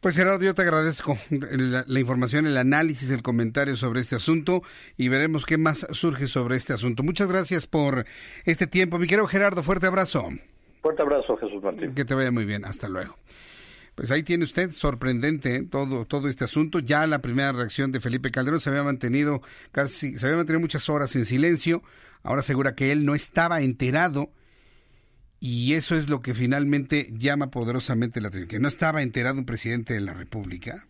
Pues Gerardo, yo te agradezco la, información, el análisis, el comentario sobre este asunto y veremos qué más surge sobre este asunto. Muchas gracias por este tiempo. Mi querido Gerardo, fuerte abrazo. Fuerte abrazo, Jesús Martín. Que te vaya muy bien. Hasta luego. Pues ahí tiene usted, sorprendente ¿eh? todo, todo este asunto. Ya la primera reacción de Felipe Calderón se había mantenido casi, se había mantenido muchas horas en silencio. Ahora asegura que él no estaba enterado y eso es lo que finalmente llama poderosamente la atención, que no estaba enterado un presidente de la República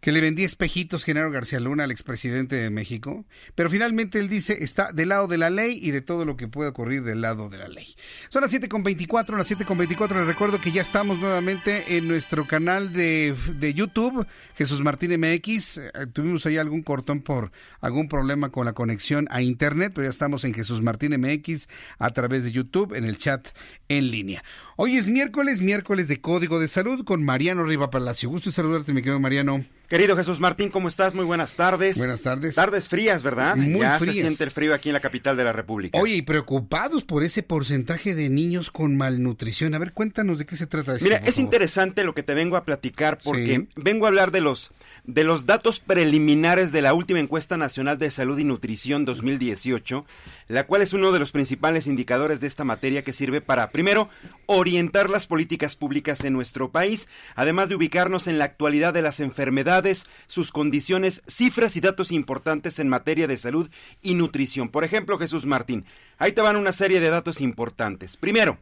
que le vendía espejitos Genaro García Luna al expresidente de México, pero finalmente él dice está del lado de la ley y de todo lo que puede ocurrir del lado de la ley. Son las 7.24, las 7.24, les recuerdo que ya estamos nuevamente en nuestro canal de, de YouTube, Jesús Martín MX, eh, tuvimos ahí algún cortón por algún problema con la conexión a internet, pero ya estamos en Jesús Martín MX a través de YouTube, en el chat en línea. Hoy es miércoles, miércoles de Código de Salud con Mariano Riva Palacio. Gusto saludarte, mi querido Mariano. Querido Jesús Martín, ¿cómo estás? Muy buenas tardes. Buenas tardes. Tardes frías, ¿verdad? Muy ya frías. se siente el frío aquí en la capital de la República. Oye, y preocupados por ese porcentaje de niños con malnutrición. A ver, cuéntanos de qué se trata esto. Mira, es favor. interesante lo que te vengo a platicar porque Sí. vengo a hablar de los de los datos preliminares de la última encuesta nacional de salud y nutrición 2018, la cual es uno de los principales indicadores de esta materia que sirve para primero orientar las políticas públicas en nuestro país, además de ubicarnos en la actualidad de las enfermedades, sus condiciones, cifras y datos importantes en materia de salud y nutrición. Por ejemplo, Jesús Martín, ahí te van una serie de datos importantes. Primero,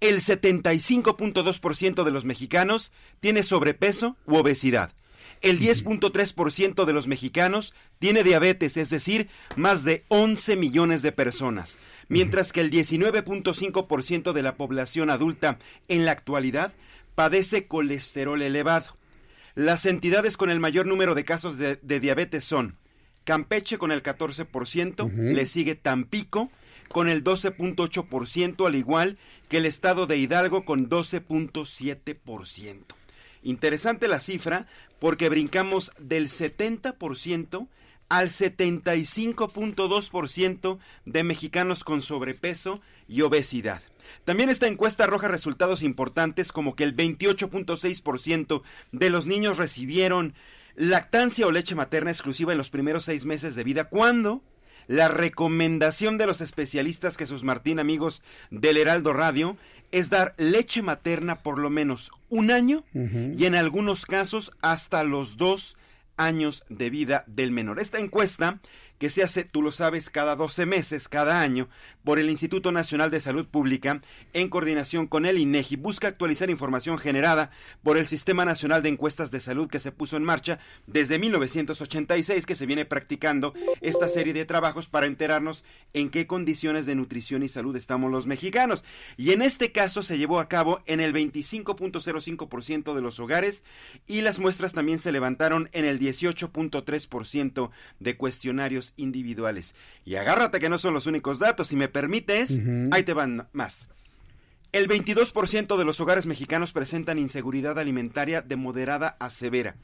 el 75.2% de los mexicanos tiene sobrepeso u obesidad. El 10.3% de los mexicanos tiene diabetes, es decir, más de 11 millones de personas, mientras que el 19.5% de la población adulta en la actualidad padece colesterol elevado. Las entidades con el mayor número de casos de, de diabetes son Campeche con el 14%, le sigue Tampico con el 12.8%, al igual que el estado de Hidalgo con 12.7%. Interesante la cifra porque brincamos del 70% al 75.2% de mexicanos con sobrepeso y obesidad. También esta encuesta arroja resultados importantes como que el 28.6% de los niños recibieron lactancia o leche materna exclusiva en los primeros seis meses de vida, cuando la recomendación de los especialistas Jesús Martín, amigos del Heraldo Radio, es dar leche materna por lo menos un año y en algunos casos hasta los dos años de vida del menor. Esta encuesta que se hace, tú lo sabes, cada 12 meses, cada año, por el Instituto Nacional de Salud Pública, en coordinación con el INEGI, busca actualizar información generada por el Sistema Nacional de Encuestas de Salud que se puso en marcha desde 1986, que se viene practicando esta serie de trabajos para enterarnos en qué condiciones de nutrición y salud estamos los mexicanos. Y en este caso se llevó a cabo en el 25.05% de los hogares y las muestras también se levantaron en el 18.3% de cuestionarios individuales. Y agárrate que no son los únicos datos, si me permites, ahí te van más. El 22% de los hogares mexicanos presentan inseguridad alimentaria de moderada a severa.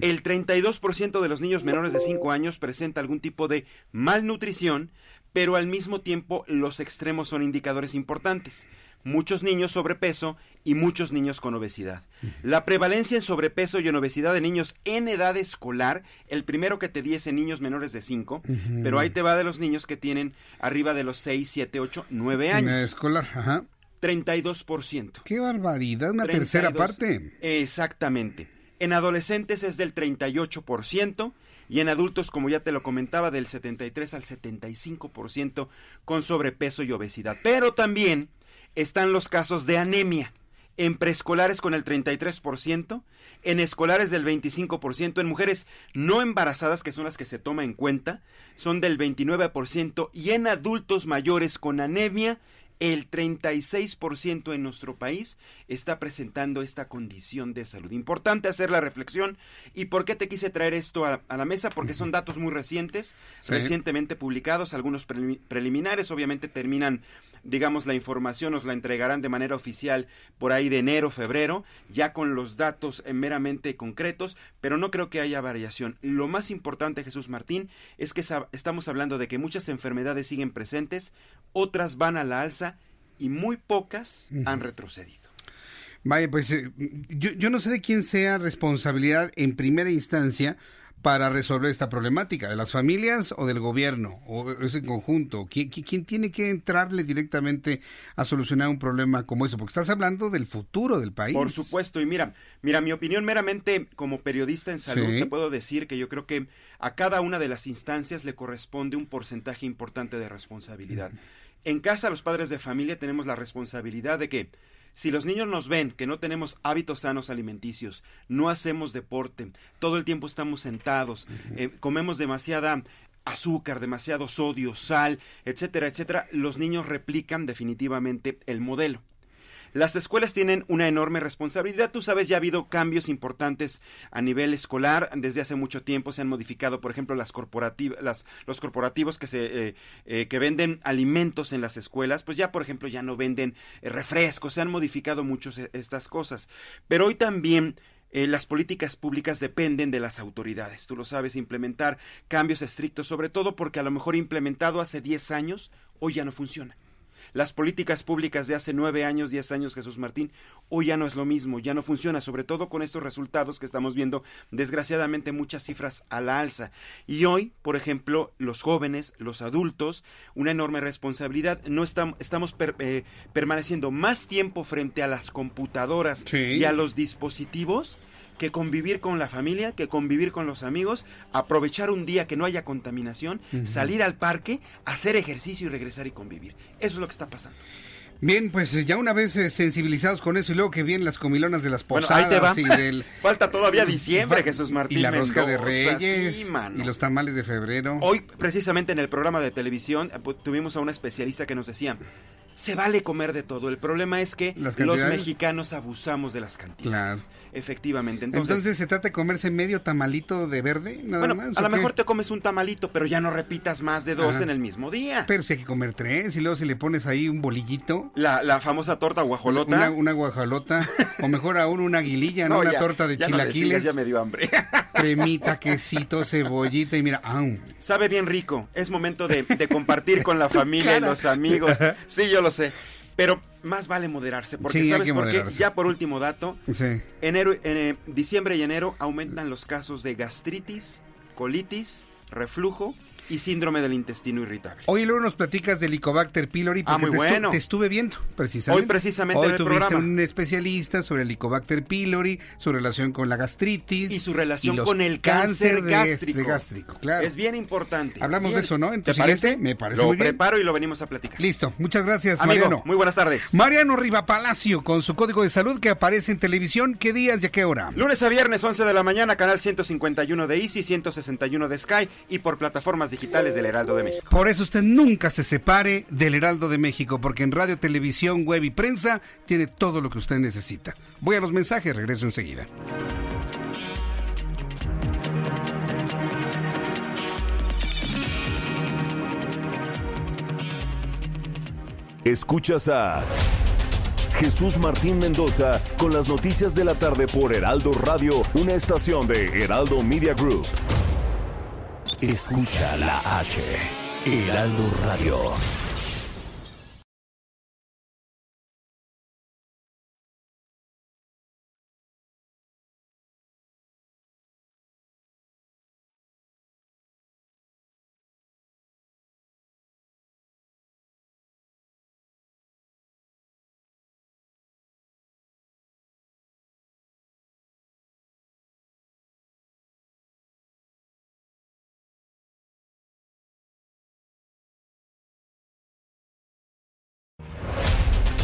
El 32% de los niños menores de 5 años presenta algún tipo de malnutrición, pero al mismo tiempo los extremos son indicadores importantes. Muchos niños sobrepeso y muchos niños con obesidad. La prevalencia en sobrepeso y en obesidad de niños en edad escolar, el primero que te di es en niños menores de 5, Ujú. pero ahí te va de los niños que tienen arriba de los 6, 7, 8, 9 En años. la escolar, ajá. 32%. Qué barbaridad, una tercera 32. parte. Exactamente. En adolescentes es del 38% y en adultos, como ya te lo comentaba, del 73 al 75% con sobrepeso y obesidad. Pero también están los casos de anemia. En preescolares con el 33%, en escolares del 25%, en mujeres no embarazadas, que son las que se toma en cuenta, son del 29%, y en adultos mayores con anemia, el 36% en nuestro país está presentando esta condición de salud. Importante hacer la reflexión. ¿Y por qué te quise traer esto a, a la mesa? Porque son datos muy recientes, Sí. recientemente publicados, algunos prelimi- preliminares, obviamente terminan, digamos, la información, nos la entregarán de manera oficial por ahí de enero, febrero, ya con los datos eh, meramente concretos, pero no creo que haya variación. Lo más importante, Jesús Martín, es que estamos hablando de que muchas enfermedades siguen presentes, otras van a la alza y muy pocas han retrocedido. Vaya, pues eh, yo, yo no sé de quién sea responsabilidad en primera instancia para resolver esta problemática, de las familias o del gobierno, o es en conjunto. ¿Quién, quién- quién tiene que entrarle directamente a solucionar un problema como eso? Porque estás hablando del futuro del país. Por supuesto, y mira, mira, mi opinión meramente como periodista en salud, Sí. te puedo decir que yo creo que a cada una de las instancias le corresponde un porcentaje importante de responsabilidad. En casa, los padres de familia tenemos la responsabilidad de que si los niños nos ven que no tenemos hábitos sanos alimenticios, no hacemos deporte, todo el tiempo estamos sentados, eh, comemos demasiada azúcar, demasiado sodio, sal, etcétera, etcétera, los niños replican definitivamente el modelo. Las escuelas tienen una enorme responsabilidad. Tú sabes, ya ha habido cambios importantes a nivel escolar. Desde hace mucho tiempo se han modificado, por ejemplo, las corporativas, las, los corporativos que se eh, eh, que venden alimentos en las escuelas, pues ya, por ejemplo, ya no venden eh, refrescos. Se han modificado muchos eh, estas cosas. Pero hoy también eh, las políticas públicas dependen de las autoridades. Tú lo sabes, implementar cambios estrictos, sobre todo porque a lo mejor implementado hace 10 años, hoy ya no funciona. Las políticas públicas de hace nueve años, diez años, Jesús Martín, hoy ya no es lo mismo, ya no funciona, sobre todo con estos resultados que estamos viendo, desgraciadamente muchas cifras a la alza. Y hoy, por ejemplo, los jóvenes, los adultos, una enorme responsabilidad, no estamos, estamos eh, permaneciendo más tiempo frente a las computadoras y a los dispositivos que convivir con la familia, que convivir con los amigos, aprovechar un día que no haya contaminación, salir al parque, hacer ejercicio y regresar y convivir. Eso es lo que está pasando. Bien, pues ya una vez eh, sensibilizados con eso y luego que vienen las comilonas de las posadas y del... Falta todavía diciembre, Jesús Martín Y la rosca de reyes y los tamales de febrero. Hoy, precisamente en el programa de televisión, eh, tuvimos a una especialista que nos decía, se vale comer de todo. El problema es que los mexicanos abusamos de las cantidades. Efectivamente. Entonces, se trata de comerse medio tamalito de verde, nada bueno, más. A lo mejor te comes un tamalito, pero ya no repitas más de dos en el mismo día. Pero si hay que comer tres y luego si le pones ahí un bolillito. La, la famosa torta guajolota. Una, guajolota. o mejor aún una aguililla, ¿no? una torta de chilaquiles. ya me dio hambre. Cremita, quesito, cebollita y mira. Sabe bien rico. Es momento de, compartir con la familia y los amigos. Sí, yo lo sé. Pero más vale moderarse, porque ¿sabes por qué? Ya por último dato, enero, en eh, diciembre y enero aumentan los casos de gastritis, colitis, reflujo y síndrome del intestino irritable. Hoy luego nos platicas del Helicobacter pylori ah, muy te bueno. te estuve viendo, precisamente. Hoy precisamente Hoy en el tuviste un especialista sobre el pylori, su relación con la gastritis y su relación con el cáncer, gástrico. gástrico. Claro. Es bien importante. Hablamos de eso, ¿no? ¿Te parece? Me parece Lo muy bien. preparo y lo venimos a platicar. Listo. Muchas gracias, Amigo, Mariano. Muy buenas tardes. Mariano Riva Palacio con su código de salud que aparece en televisión. ¿Qué días y a qué hora? Lunes a viernes, 11 de la mañana, canal 151 de Easy, 161 de Sky y por plataformas digitales del Heraldo de México. Por eso usted nunca se separe del Heraldo de México, porque en radio, televisión, web y prensa tiene todo lo que usted necesita. Voy a los mensajes, regreso enseguida. Escuchas a Jesús Martín Mendoza con las noticias de la tarde por Heraldo Radio, una estación de Heraldo Media Group. Escucha la H. Heraldo Radio.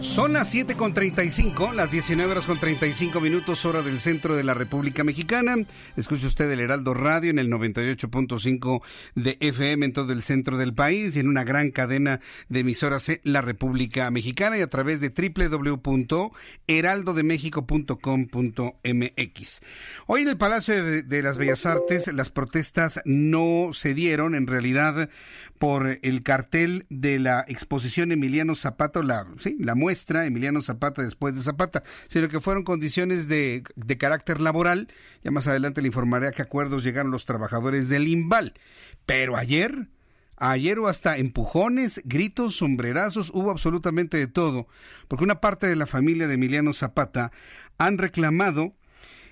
Son las 7 con 35, las 19 horas con 35 minutos, hora del centro de la República Mexicana. Escuche usted el Heraldo Radio en el 98.5 de FM en todo el centro del país y en una gran cadena de emisoras en la República Mexicana y a través de www.heraldodemexico.com.mx. Hoy en el Palacio de las Bellas Artes las protestas no se dieron, en realidad por el cartel de la exposición Emiliano Zapata, la, sí, la muestra Emiliano Zapata después de Zapata, sino que fueron condiciones de, de carácter laboral. Ya más adelante le informaré a qué acuerdos llegaron los trabajadores del IMBAL. Pero ayer, ayer hubo hasta empujones, gritos, sombrerazos, hubo absolutamente de todo, porque una parte de la familia de Emiliano Zapata han reclamado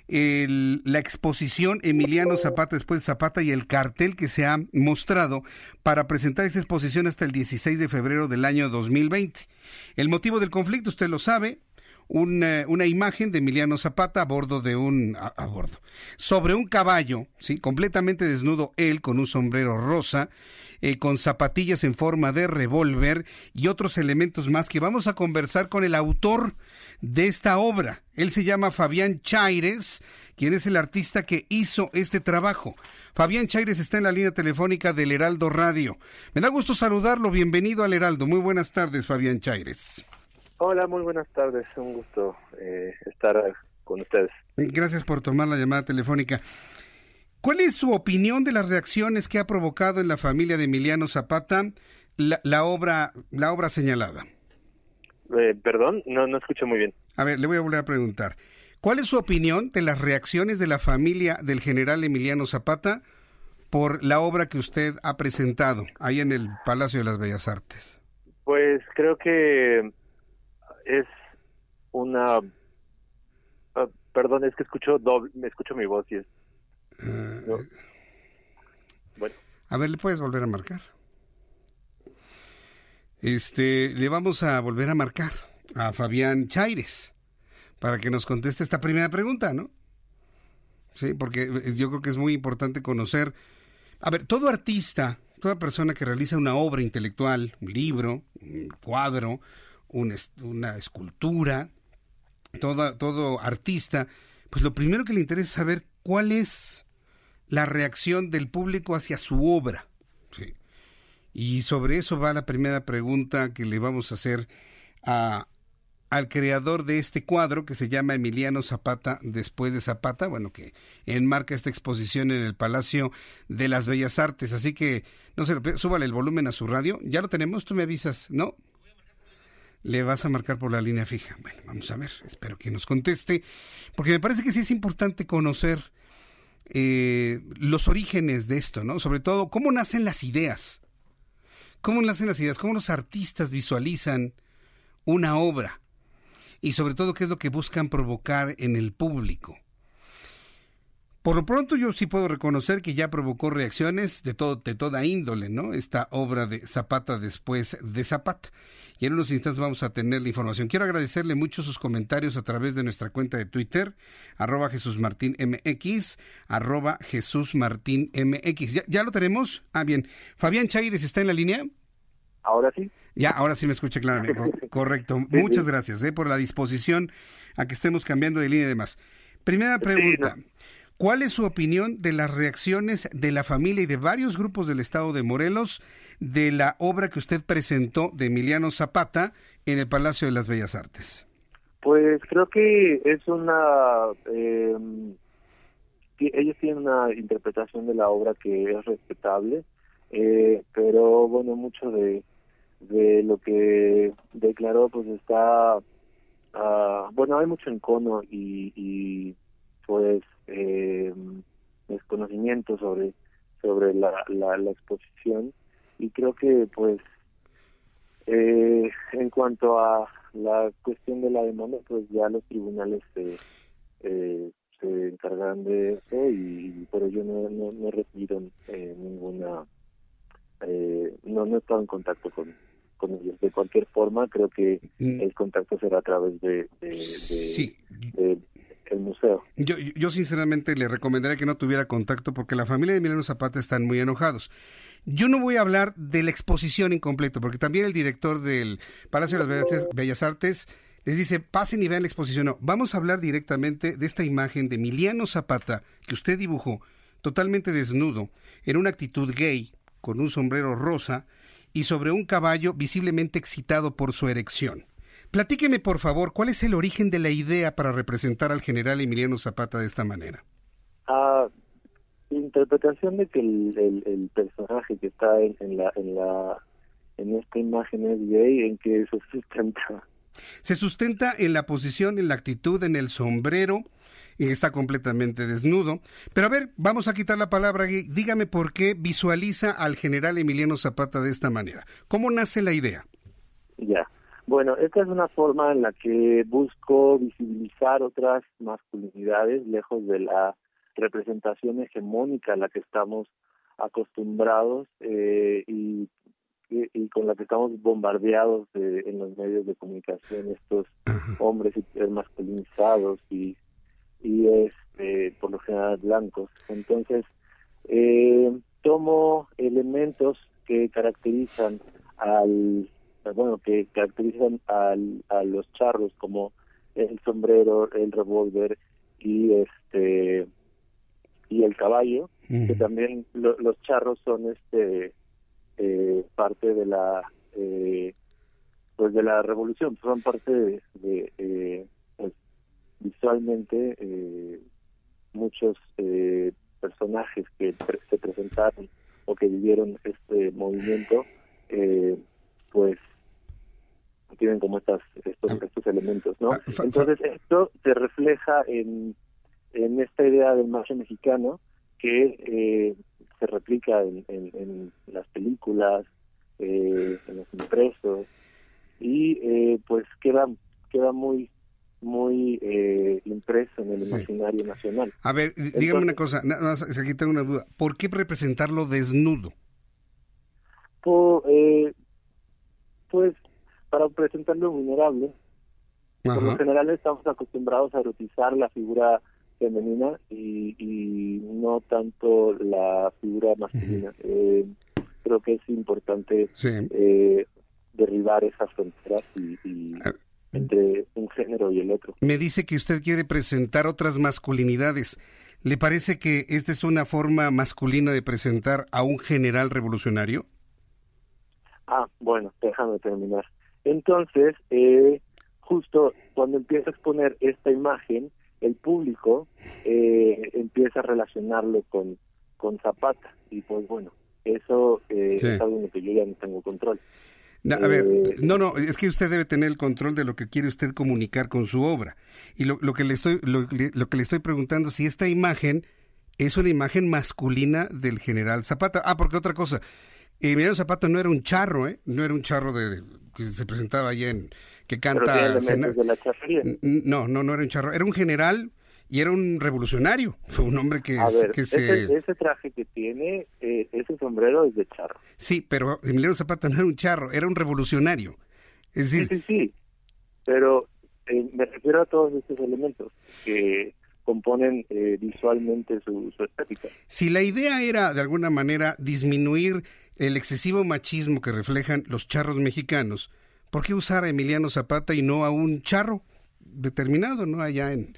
la exposición Emiliano Zapata después de Zapata y el cartel que se ha mostrado para presentar esta exposición hasta el 16 de febrero del año 2020. El motivo del conflicto, usted lo sabe, una, una, imagen de Emiliano Zapata a bordo de un a, bordo sobre un caballo, sí, completamente desnudo él con un sombrero rosa, eh, con zapatillas en forma de revólver y otros elementos más que vamos a conversar con el autor de esta obra. Él se llama Fabián Chaires, quien es el artista que hizo este trabajo. Fabián Chaires está en la línea telefónica del Heraldo Radio. Me da gusto saludarlo. Bienvenido al Heraldo. Muy buenas tardes, Fabián Chaires. Hola, muy buenas tardes. Un gusto eh, estar con ustedes. Gracias por tomar la llamada telefónica. ¿Cuál es su opinión de las reacciones que ha provocado en la familia de Emiliano Zapata la, la obra, la obra señalada? Eh, perdón, no, no escucho muy bien. A ver, le voy a volver a preguntar. ¿Cuál es su opinión de las reacciones de la familia del general Emiliano Zapata por la obra que usted ha presentado ahí en el Palacio de las Bellas Artes? Pues creo que es una... ah, perdón, es que escucho doble, me escucho mi voz y es... no. Bueno, A ver, ¿le puedes volver a marcar? Este, le vamos a volver a marcar a Fabián Chaires para que nos conteste esta primera pregunta, ¿no? Sí, porque yo creo que es muy importante conocer. A ver, todo artista, toda persona que realiza una obra intelectual, un libro, un cuadro, una escultura, toda, todo artista, pues lo primero que le interesa es saber cuál es la reacción del público hacia su obra. Y sobre eso va la primera pregunta que le vamos a hacer a, al creador de este cuadro que se llama Emiliano Zapata después de Zapata, bueno, que enmarca esta exposición en el Palacio de las Bellas Artes. Así que, no se súbale el volumen a su radio. Ya lo tenemos, tú me avisas, ¿no? Le vas a marcar por la línea fija. Bueno, vamos a ver, espero que nos conteste, porque me parece que sí es importante conocer eh, los orígenes de esto, ¿no? Sobre todo, cómo nacen las ideas. ¿Cómo nacen las ideas? ¿Cómo los artistas visualizan una obra? Y sobre todo, ¿qué es lo que buscan provocar en el público? Por lo pronto yo sí puedo reconocer que ya provocó reacciones de, todo, de toda índole, ¿no? Esta obra de Zapata después de Zapata. Y en unos instantes vamos a tener la información. Quiero agradecerle mucho sus comentarios a través de nuestra cuenta de Twitter, arroba Jesús Martín MX, arroba Jesús Martín MX. ¿Ya, ya lo tenemos? Ah, bien. Fabián Chaires está en la línea. ahora sí. Ya, ahora sí me escucha claramente. Co- Correcto. Muchas gracias eh, por la disposición a que estemos cambiando de línea y demás. Primera pregunta. ¿Cuál es su opinión de las reacciones de la familia y de varios grupos del estado de Morelos de la obra que usted presentó de Emiliano Zapata en el Palacio de las Bellas Artes? Pues creo que es una... eh, ellos tienen una interpretación de la obra que es respetable, eh, pero bueno, mucho de, de lo que declaró pues está... ah, bueno, hay mucho encono y pues eh, desconocimiento sobre sobre la, la, la exposición y creo que pues eh, en cuanto a la cuestión de la demanda, pues ya los tribunales se, eh, se encargarán de eso, y pero yo no, no, no he recibido eh, ninguna, eh, no, no he estado en contacto con, con ellos. De cualquier forma, creo que el contacto será a través de, de, de- Sí. Yo, yo sinceramente le recomendaría que no tuviera contacto porque la familia de Emiliano Zapata están muy enojados. Yo no voy a hablar de la exposición en completo, porque también el director del Palacio de las Bellas- Bellas Artes les dice, pasen y vean la exposición. No, vamos a hablar directamente de esta imagen de Emiliano Zapata que usted dibujó totalmente desnudo, en una actitud gay, con un sombrero rosa y sobre un caballo visiblemente excitado por su erección. Platíqueme, por favor, cuál es el origen de la idea para representar al general Emiliano Zapata de esta manera. Ah, interpretación de que el, el, el personaje que está en, en la en la en esta imagen es gay, en que se sustenta. Se sustenta en la posición, en la actitud, en el sombrero, y está completamente desnudo. Pero a ver, vamos a quitar la palabra gay. Dígame por qué visualiza al general Emiliano Zapata de esta manera. ¿Cómo nace la idea? Ya. Bueno, esta es una forma en la que busco visibilizar otras masculinidades lejos de la representación hegemónica a la que estamos acostumbrados eh, y, y, y con la que estamos bombardeados de- en los medios de comunicación, estos hombres masculinizados y, y este, por lo general blancos. Entonces, eh, tomo elementos que caracterizan al bueno que caracterizan al, a los charros como el sombrero el revólver y este y el caballo que también lo- los charros son este eh, parte de la eh, pues de la revolución son parte de, de, eh, pues, visualmente eh, muchos eh, personajes que pre- se presentaron o que vivieron este movimiento eh, tienen como estas estos, ah. estos elementos, ¿no? Ah, Entonces esto se refleja en, en esta idea del macho mexicano que eh, se replica en, en, las películas, eh, en los impresos y eh, pues queda queda muy muy eh, impreso en el imaginario nacional. A ver, dígame una cosa, aquí tengo una duda. ¿Por qué representarlo desnudo? eh, pues para presentarlo vulnerable. Por lo general estamos acostumbrados a erotizar la figura femenina y, y no tanto la figura masculina. eh, creo que es importante eh, derribar esas fronteras y, ah. entre un género y el otro. Me dice que usted quiere presentar otras masculinidades. ¿Le parece que esta es una forma masculina de presentar a un general revolucionario? Ah, bueno, déjame terminar. Entonces, eh, justo cuando empieza a exponer esta imagen, el público eh, empieza a relacionarlo con, con Zapata. Y pues bueno, eso eh, es algo en lo que yo ya no tengo control. No, a ver, no, no, es que usted debe tener el control de lo que quiere usted comunicar con su obra. Y lo, lo que le estoy, lo, lo, que le estoy preguntando, si esta imagen es una imagen masculina del general Zapata. Ah, porque otra cosa, Emiliano Zapata no era un charro, ¿eh? No era un charro de, que se presentaba allá en... que canta... no, no, no era un charro. Era un general y era un revolucionario. Fue un hombre que, que se... Ese, traje que tiene, eh, ese sombrero es de charro. Sí, pero Emiliano Zapata no era un charro, era un revolucionario. Es decir... Sí, sí, sí. Pero eh, me refiero a todos estos elementos que componen eh, visualmente su, su estética. Si la idea era, de alguna manera, disminuir el excesivo machismo que reflejan los charros mexicanos, ¿por qué usar a Emiliano Zapata y no a un charro determinado, no allá en,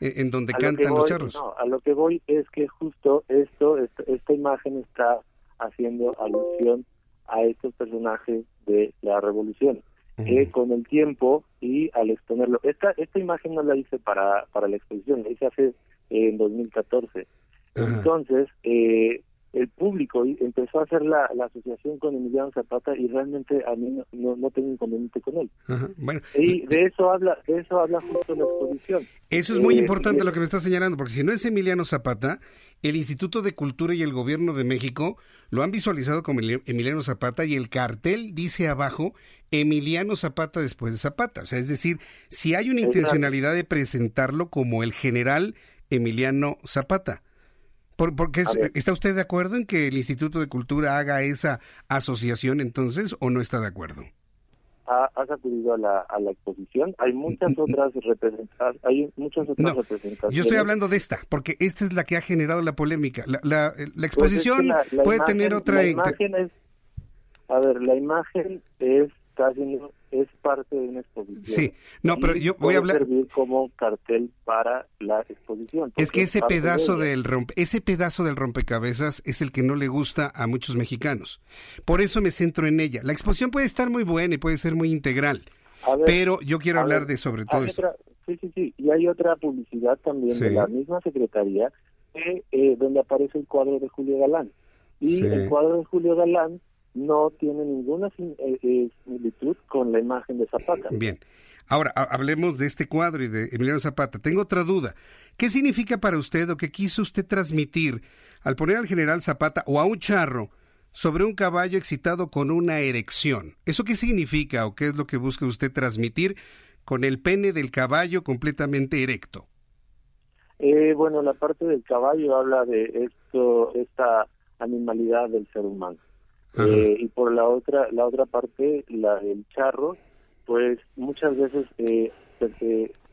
en donde cantan los charros? No, a lo que voy es que justo esto, esta, imagen está haciendo alusión a estos personajes de la revolución. Que con el tiempo y al exponerlo, esta esta imagen no la hice para para la exposición, la hice hace eh, en 2014. Entonces, eh, el público empezó a hacer la, asociación con Emiliano Zapata y realmente a mí no, no, tengo inconveniente con él. y de eso habla de eso habla justo la exposición. Eso es muy eh, importante lo que me está señalando, porque si no es Emiliano Zapata, el Instituto de Cultura y el Gobierno de México lo han visualizado como Emiliano Zapata y el cartel dice abajo Emiliano Zapata después de Zapata. O sea, es decir, si hay una intencionalidad de presentarlo como el general Emiliano Zapata. ¿Por, porque ¿Está usted de acuerdo en que el Instituto de Cultura haga esa asociación entonces o no está de acuerdo? has acudido a la, a la exposición. Hay muchas otras representaciones. Hay muchas otras representaciones. Yo estoy hablando de esta, porque esta es la que ha generado la polémica. La, la, pues exposición puede tener otra. La imagen es, a ver, la imagen es casi es parte de una exposición. Sí, no, pero yo voy a hablar servir como cartel para la exposición. Es que ese pedazo del rompe, ese pedazo del rompecabezas es el que no le gusta a muchos mexicanos. Por eso me centro en ella. La exposición puede estar muy buena y puede ser muy integral, pero yo quiero hablar de sobre todo esto. sí, sí, sí, y hay otra publicidad también de la misma secretaría eh, donde aparece el cuadro de Julio Galán. Y el cuadro de Julio Galán no tiene ninguna eh, eh, similitud con la imagen de Zapata. Bien. Ahora, hablemos de este cuadro y de Emiliano Zapata. Tengo otra duda. ¿Qué significa para usted o qué quiso usted transmitir al poner al general Zapata o a un charro sobre un caballo excitado con una erección? ¿Eso qué significa o qué es lo que busca usted transmitir con el pene del caballo completamente erecto? Eh, bueno, la parte del caballo habla de esto, esta animalidad del ser humano. Eh, y por la otra la otra parte la del charro pues muchas veces eh,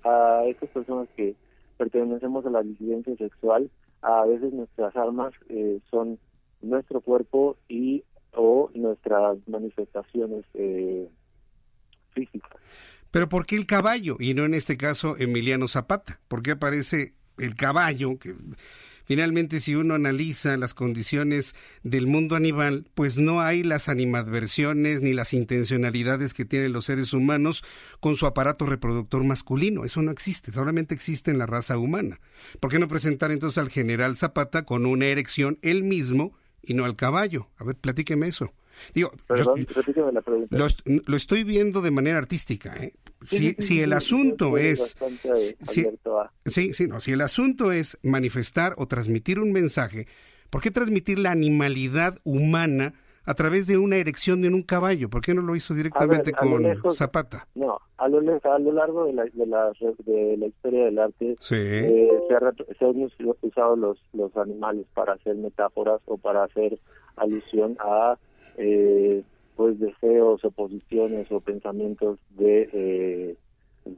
a estas personas que pertenecemos a la disidencia sexual a veces nuestras armas eh, son nuestro cuerpo y o nuestras manifestaciones físicas. Pero ¿por qué el caballo y no en este caso Emiliano Zapata? ¿Por qué aparece el caballo que Finalmente, si uno analiza las condiciones del mundo animal, pues no hay las animadversiones ni las intencionalidades que tienen los seres humanos con su aparato reproductor masculino. Eso no existe, solamente existe en la raza humana. ¿Por qué no presentar entonces al general Zapata con una erección él mismo y no al caballo? A ver, platíqueme eso. Digo, Perdón, la pregunta. Lo, lo, estoy viendo de manera artística, ¿eh? Si, si el asunto es... Si, sí, sí, no, si el asunto es manifestar o transmitir un mensaje, ¿por qué transmitir la animalidad humana a través de una erección de un caballo? ¿Por qué no lo hizo directamente con Zapata? No, a lo, a lo largo de la, de la, de la historia del arte eh, se, han usado los, los animales para hacer metáforas o para hacer alusión a... Eh, pues deseos o posiciones o pensamientos de,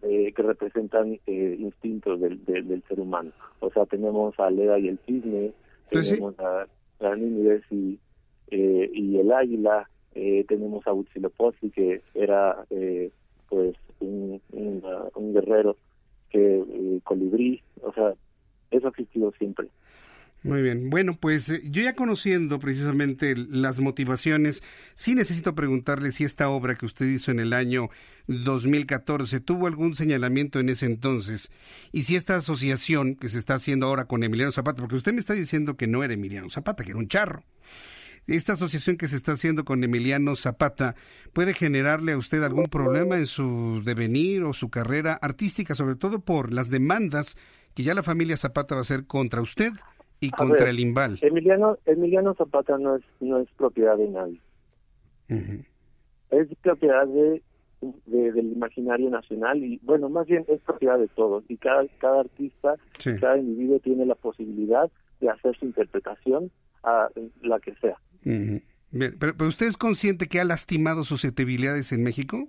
eh, que representan eh, instintos del, del, ser humano. O sea, tenemos a Leda y el cisne, pues tenemos a, a y, eh, y el águila, tenemos a Huitzilopochtli que era pues un, un, guerrero que colibrí, o sea, eso ha existido siempre. Muy bien. Bueno, pues eh, yo ya conociendo precisamente las motivaciones, sí necesito preguntarle si esta obra que usted hizo en el año 2014 tuvo algún señalamiento en ese entonces y si esta asociación que se está haciendo ahora con Emiliano Zapata, porque usted me está diciendo que no era Emiliano Zapata, que era un charro. Esta asociación que se está haciendo con Emiliano Zapata puede generarle a usted algún problema en su devenir o su carrera artística, sobre todo por las demandas que ya la familia Zapata va a hacer contra usted y contra el Imbal. Emiliano, Emiliano Zapata no es, no es propiedad de nadie. Es propiedad de, del imaginario nacional y, bueno, más bien es propiedad de todos. Y cada, cada artista, cada individuo tiene la posibilidad de hacer su interpretación a la que sea. pero, pero, ¿usted es consciente que ha lastimado susceptibilidades en México?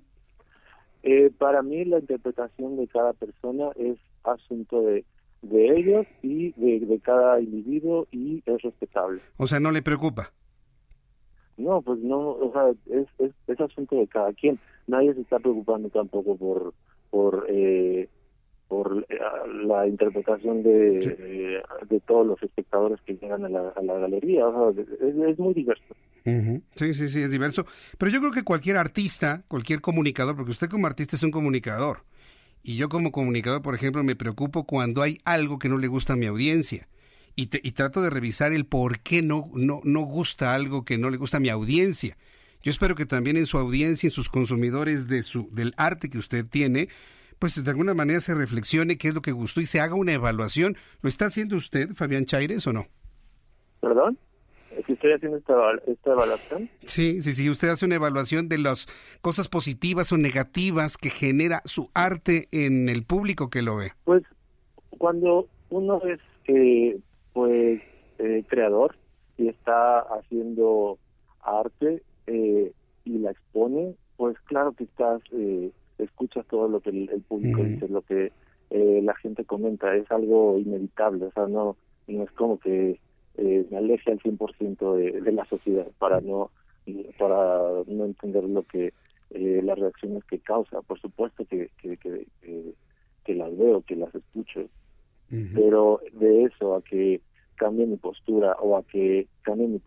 Eh, para mí la interpretación de cada persona es asunto de de ellos y de, cada individuo y es respetable. O sea, ¿no le preocupa? No, pues no, o sea, es, es, asunto de cada quien. Nadie se está preocupando tampoco por por eh, por eh, la interpretación de, de, todos los espectadores que llegan a la, a la galería. O sea, es, muy diverso. Sí, sí, sí, es diverso. Pero yo creo que cualquier artista, cualquier comunicador, porque usted como artista es un comunicador, y yo como comunicador, por ejemplo, me preocupo cuando hay algo que no le gusta a mi audiencia. Y, y trato de revisar el por qué no, no, no gusta algo que no le gusta a mi audiencia. Yo espero que también en su audiencia, en sus consumidores de su, del arte que usted tiene, pues de alguna manera se reflexione qué es lo que gustó y se haga una evaluación. ¿Lo está haciendo usted, Fabián Chaires, o no? ¿Perdón? Si estoy haciendo esta, evaluación. Sí, sí, sí, usted hace una evaluación de las cosas positivas o negativas que genera su arte en el público que lo ve. Pues cuando uno es eh, pues eh, creador y está haciendo arte eh, y la expone, pues claro que estás, escuchas todo lo que el, público dice, lo que la gente comenta, es algo inevitable, o sea, no, no es como que eh, me aleje al 100% de, de la sociedad para no para no entender lo que eh, las reacciones que causa por supuesto que que, que, las veo que las escucho pero de eso a que cambie mi postura o a que cambie mi,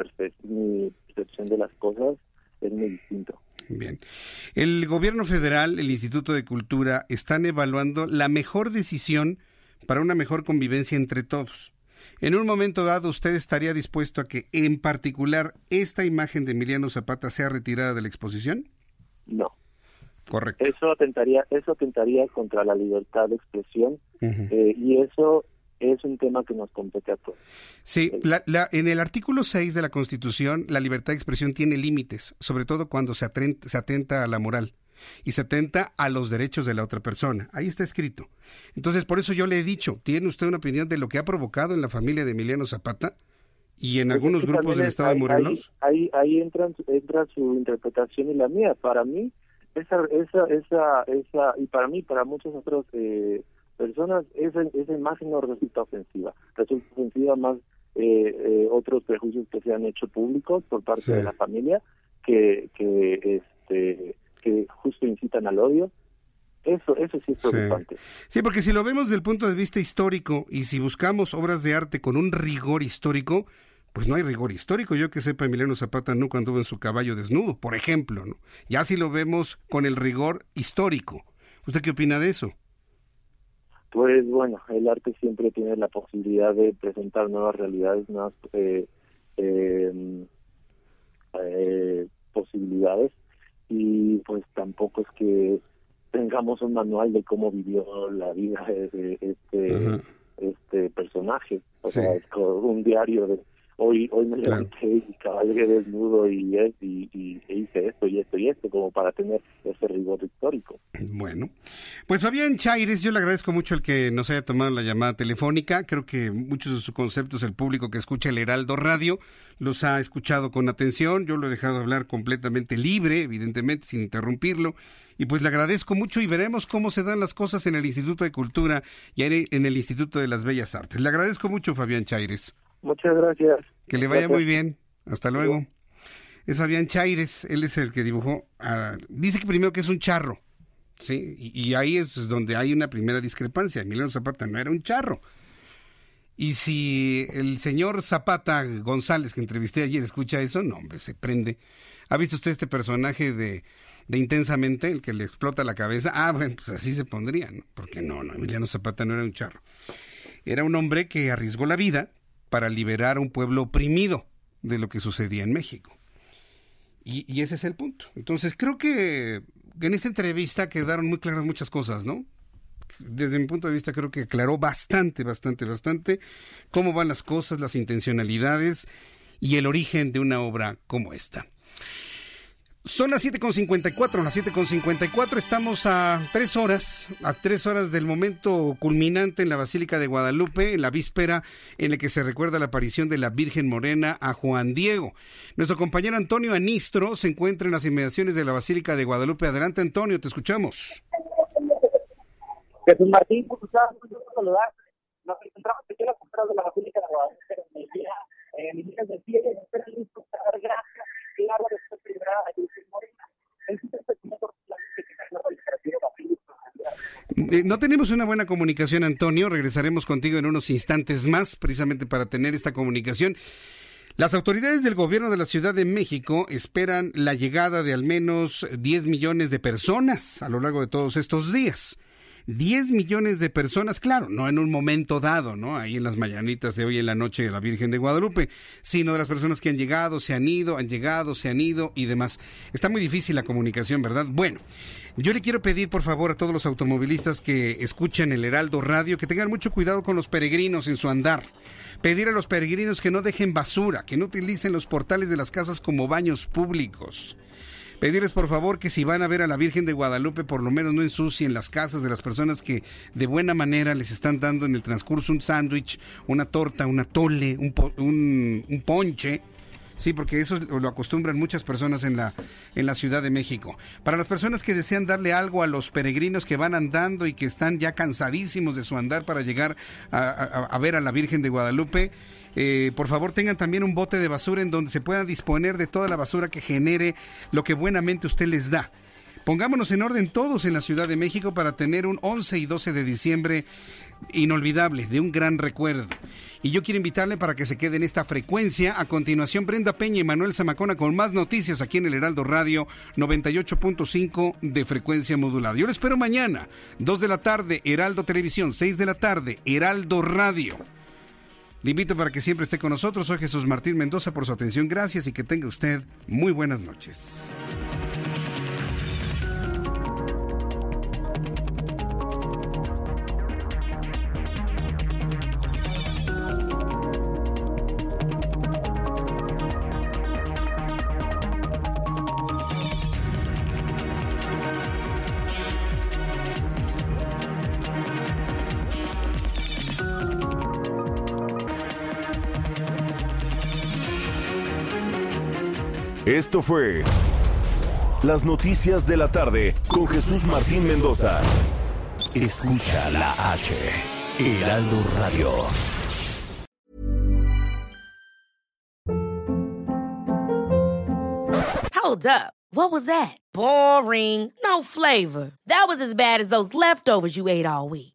mi percepción de las cosas es muy distinto Bien. El gobierno federal, el Instituto de Cultura, están evaluando la mejor decisión para una mejor convivencia entre todos. En un momento dado, ¿usted estaría dispuesto a que, en particular, esta imagen de Emiliano Zapata sea retirada de la exposición? No. Correcto. Eso atentaría, eso atentaría contra la libertad de expresión eh, y eso es un tema que nos compete a todos. Sí, en el artículo 6 de la Constitución, la libertad de expresión tiene límites, sobre todo cuando se atenta a la moral y se atenta a los derechos de la otra persona. Ahí está escrito. Entonces, por eso yo le he dicho, ¿tiene usted una opinión de lo que ha provocado en la familia de Emiliano Zapata? Y en algunos grupos del Estado de Morelos. Ahí, ahí, entra su interpretación y la mía. Para mí, esa, esa, esa, esa y para mí, para muchas otras eh, personas, esa, esa imagen no resulta ofensiva. Resulta ofensiva más eh, eh, otros prejuicios que se han hecho públicos por parte de la familia que, que este que justo incitan al odio. Eso, eso sí es preocupante. Sí. porque si lo vemos desde el punto de vista histórico y si buscamos obras de arte con un rigor histórico, pues no hay rigor histórico. Yo que sepa, Emiliano Zapata nunca anduvo en su caballo desnudo, por ejemplo. ¿no? Ya si lo vemos con el rigor histórico. ¿Usted qué opina de eso? Pues bueno, el arte siempre tiene la posibilidad de presentar nuevas realidades, nuevas eh, eh, eh posibilidades y pues tampoco es que tengamos un manual de cómo vivió la vida de, este este personaje. O sea es un diario de hoy hoy me levanté y cabalgué desnudo y, y, y, e hice esto y esto y esto como para tener ese rigor histórico. Bueno, pues Fabián Chaires, yo le agradezco mucho el que nos haya tomado la llamada telefónica. Creo que muchos de sus conceptos el público que escucha el Heraldo Radio los ha escuchado con atención. Yo lo he dejado hablar completamente libre, evidentemente, sin interrumpirlo. Y pues le agradezco mucho y veremos cómo se dan las cosas en el Instituto de Cultura y en el Instituto de las Bellas Artes. Le agradezco mucho, Fabián Chaires. Muchas gracias. Que le vaya muy bien. Hasta luego. Es Fabián Chaires, él es el que dibujó. dice que primero que es un charro. Sí, y, ahí es donde hay una primera discrepancia. Emiliano Zapata no era un charro. Y si el señor Zapata González, que entrevisté ayer, escucha eso, no, hombre, se prende. ¿Ha visto usted este personaje de, de Intensamente, el que le explota la cabeza? Ah, bueno, pues así se pondría, ¿no? Porque no, no, Emiliano Zapata no era un charro. Era un hombre que arriesgó la vida para liberar a un pueblo oprimido de lo que sucedía en México. Y, ese es el punto. Entonces, creo que en esta entrevista quedaron muy claras muchas cosas, ¿no? Desde mi punto de vista, creo que aclaró bastante, bastante, bastante cómo van las cosas, las intencionalidades y el origen de una obra como esta. Son las 7.54, las 7.54, estamos a tres horas, a tres horas del momento culminante en la Basílica de Guadalupe, en la víspera en la que se recuerda la aparición de la Virgen Morena a Juan Diego. Nuestro compañero Antonio Anistro se encuentra en las inmediaciones de la Basílica de Guadalupe. Adelante Antonio, te escuchamos. Jesús Martín, pues, saludar. Nos encontramos en las de la Basílica de Guadalupe, en el día, en el listo Eh, no tenemos una buena comunicación, Antonio. Regresaremos contigo en unos instantes más, precisamente para tener esta comunicación. Las autoridades del gobierno de la Ciudad de México esperan la llegada de al menos 10 millones de personas a lo largo de todos estos días. 10 millones de personas, claro, no en un momento dado, ¿no? Ahí en las mañanitas de hoy en la noche de la Virgen de Guadalupe, sino de las personas que han llegado, se han ido, han llegado, se han ido y demás. Está muy difícil la comunicación, ¿verdad? Bueno, yo le quiero pedir, por favor, a todos los automovilistas que escuchen el Heraldo Radio que tengan mucho cuidado con los peregrinos en su andar. Pedir a los peregrinos que no dejen basura, que no utilicen los portales de las casas como baños públicos pedirles por favor que si van a ver a la Virgen de Guadalupe, por lo menos no ensucien las casas de las personas que de buena manera les están dando en el transcurso un sándwich, una torta, una tole, un, un, ponche. Sí, porque eso lo acostumbran muchas personas en la, en la Ciudad de México. Para las personas que desean darle algo a los peregrinos que van andando y que están ya cansadísimos de su andar para llegar a ver a la Virgen de Guadalupe, eh, por favor tengan también un bote de basura en donde se pueda disponer de toda la basura que genere lo que buenamente usted les da. Pongámonos en orden todos en la Ciudad de México para tener un 11 y 12 de diciembre inolvidable, de un gran recuerdo. Y yo quiero invitarle para que se quede en esta frecuencia. A continuación, Brenda Peña y Manuel Zamacona con más noticias aquí en el Heraldo Radio 98.5 de frecuencia modulada. Yo lo espero mañana, 2 de la tarde, Heraldo Televisión, 6 de la tarde, Heraldo Radio. Le invito para que siempre esté con nosotros. Soy Jesús Martín Mendoza por su atención. Gracias y que tenga usted muy buenas noches. Esto fue Las Noticias de la Tarde con Jesús Martín Mendoza. Escucha la H, Heraldo Radio. Hold up. What was that? Boring. No flavor. That was as bad as those leftovers you ate all week.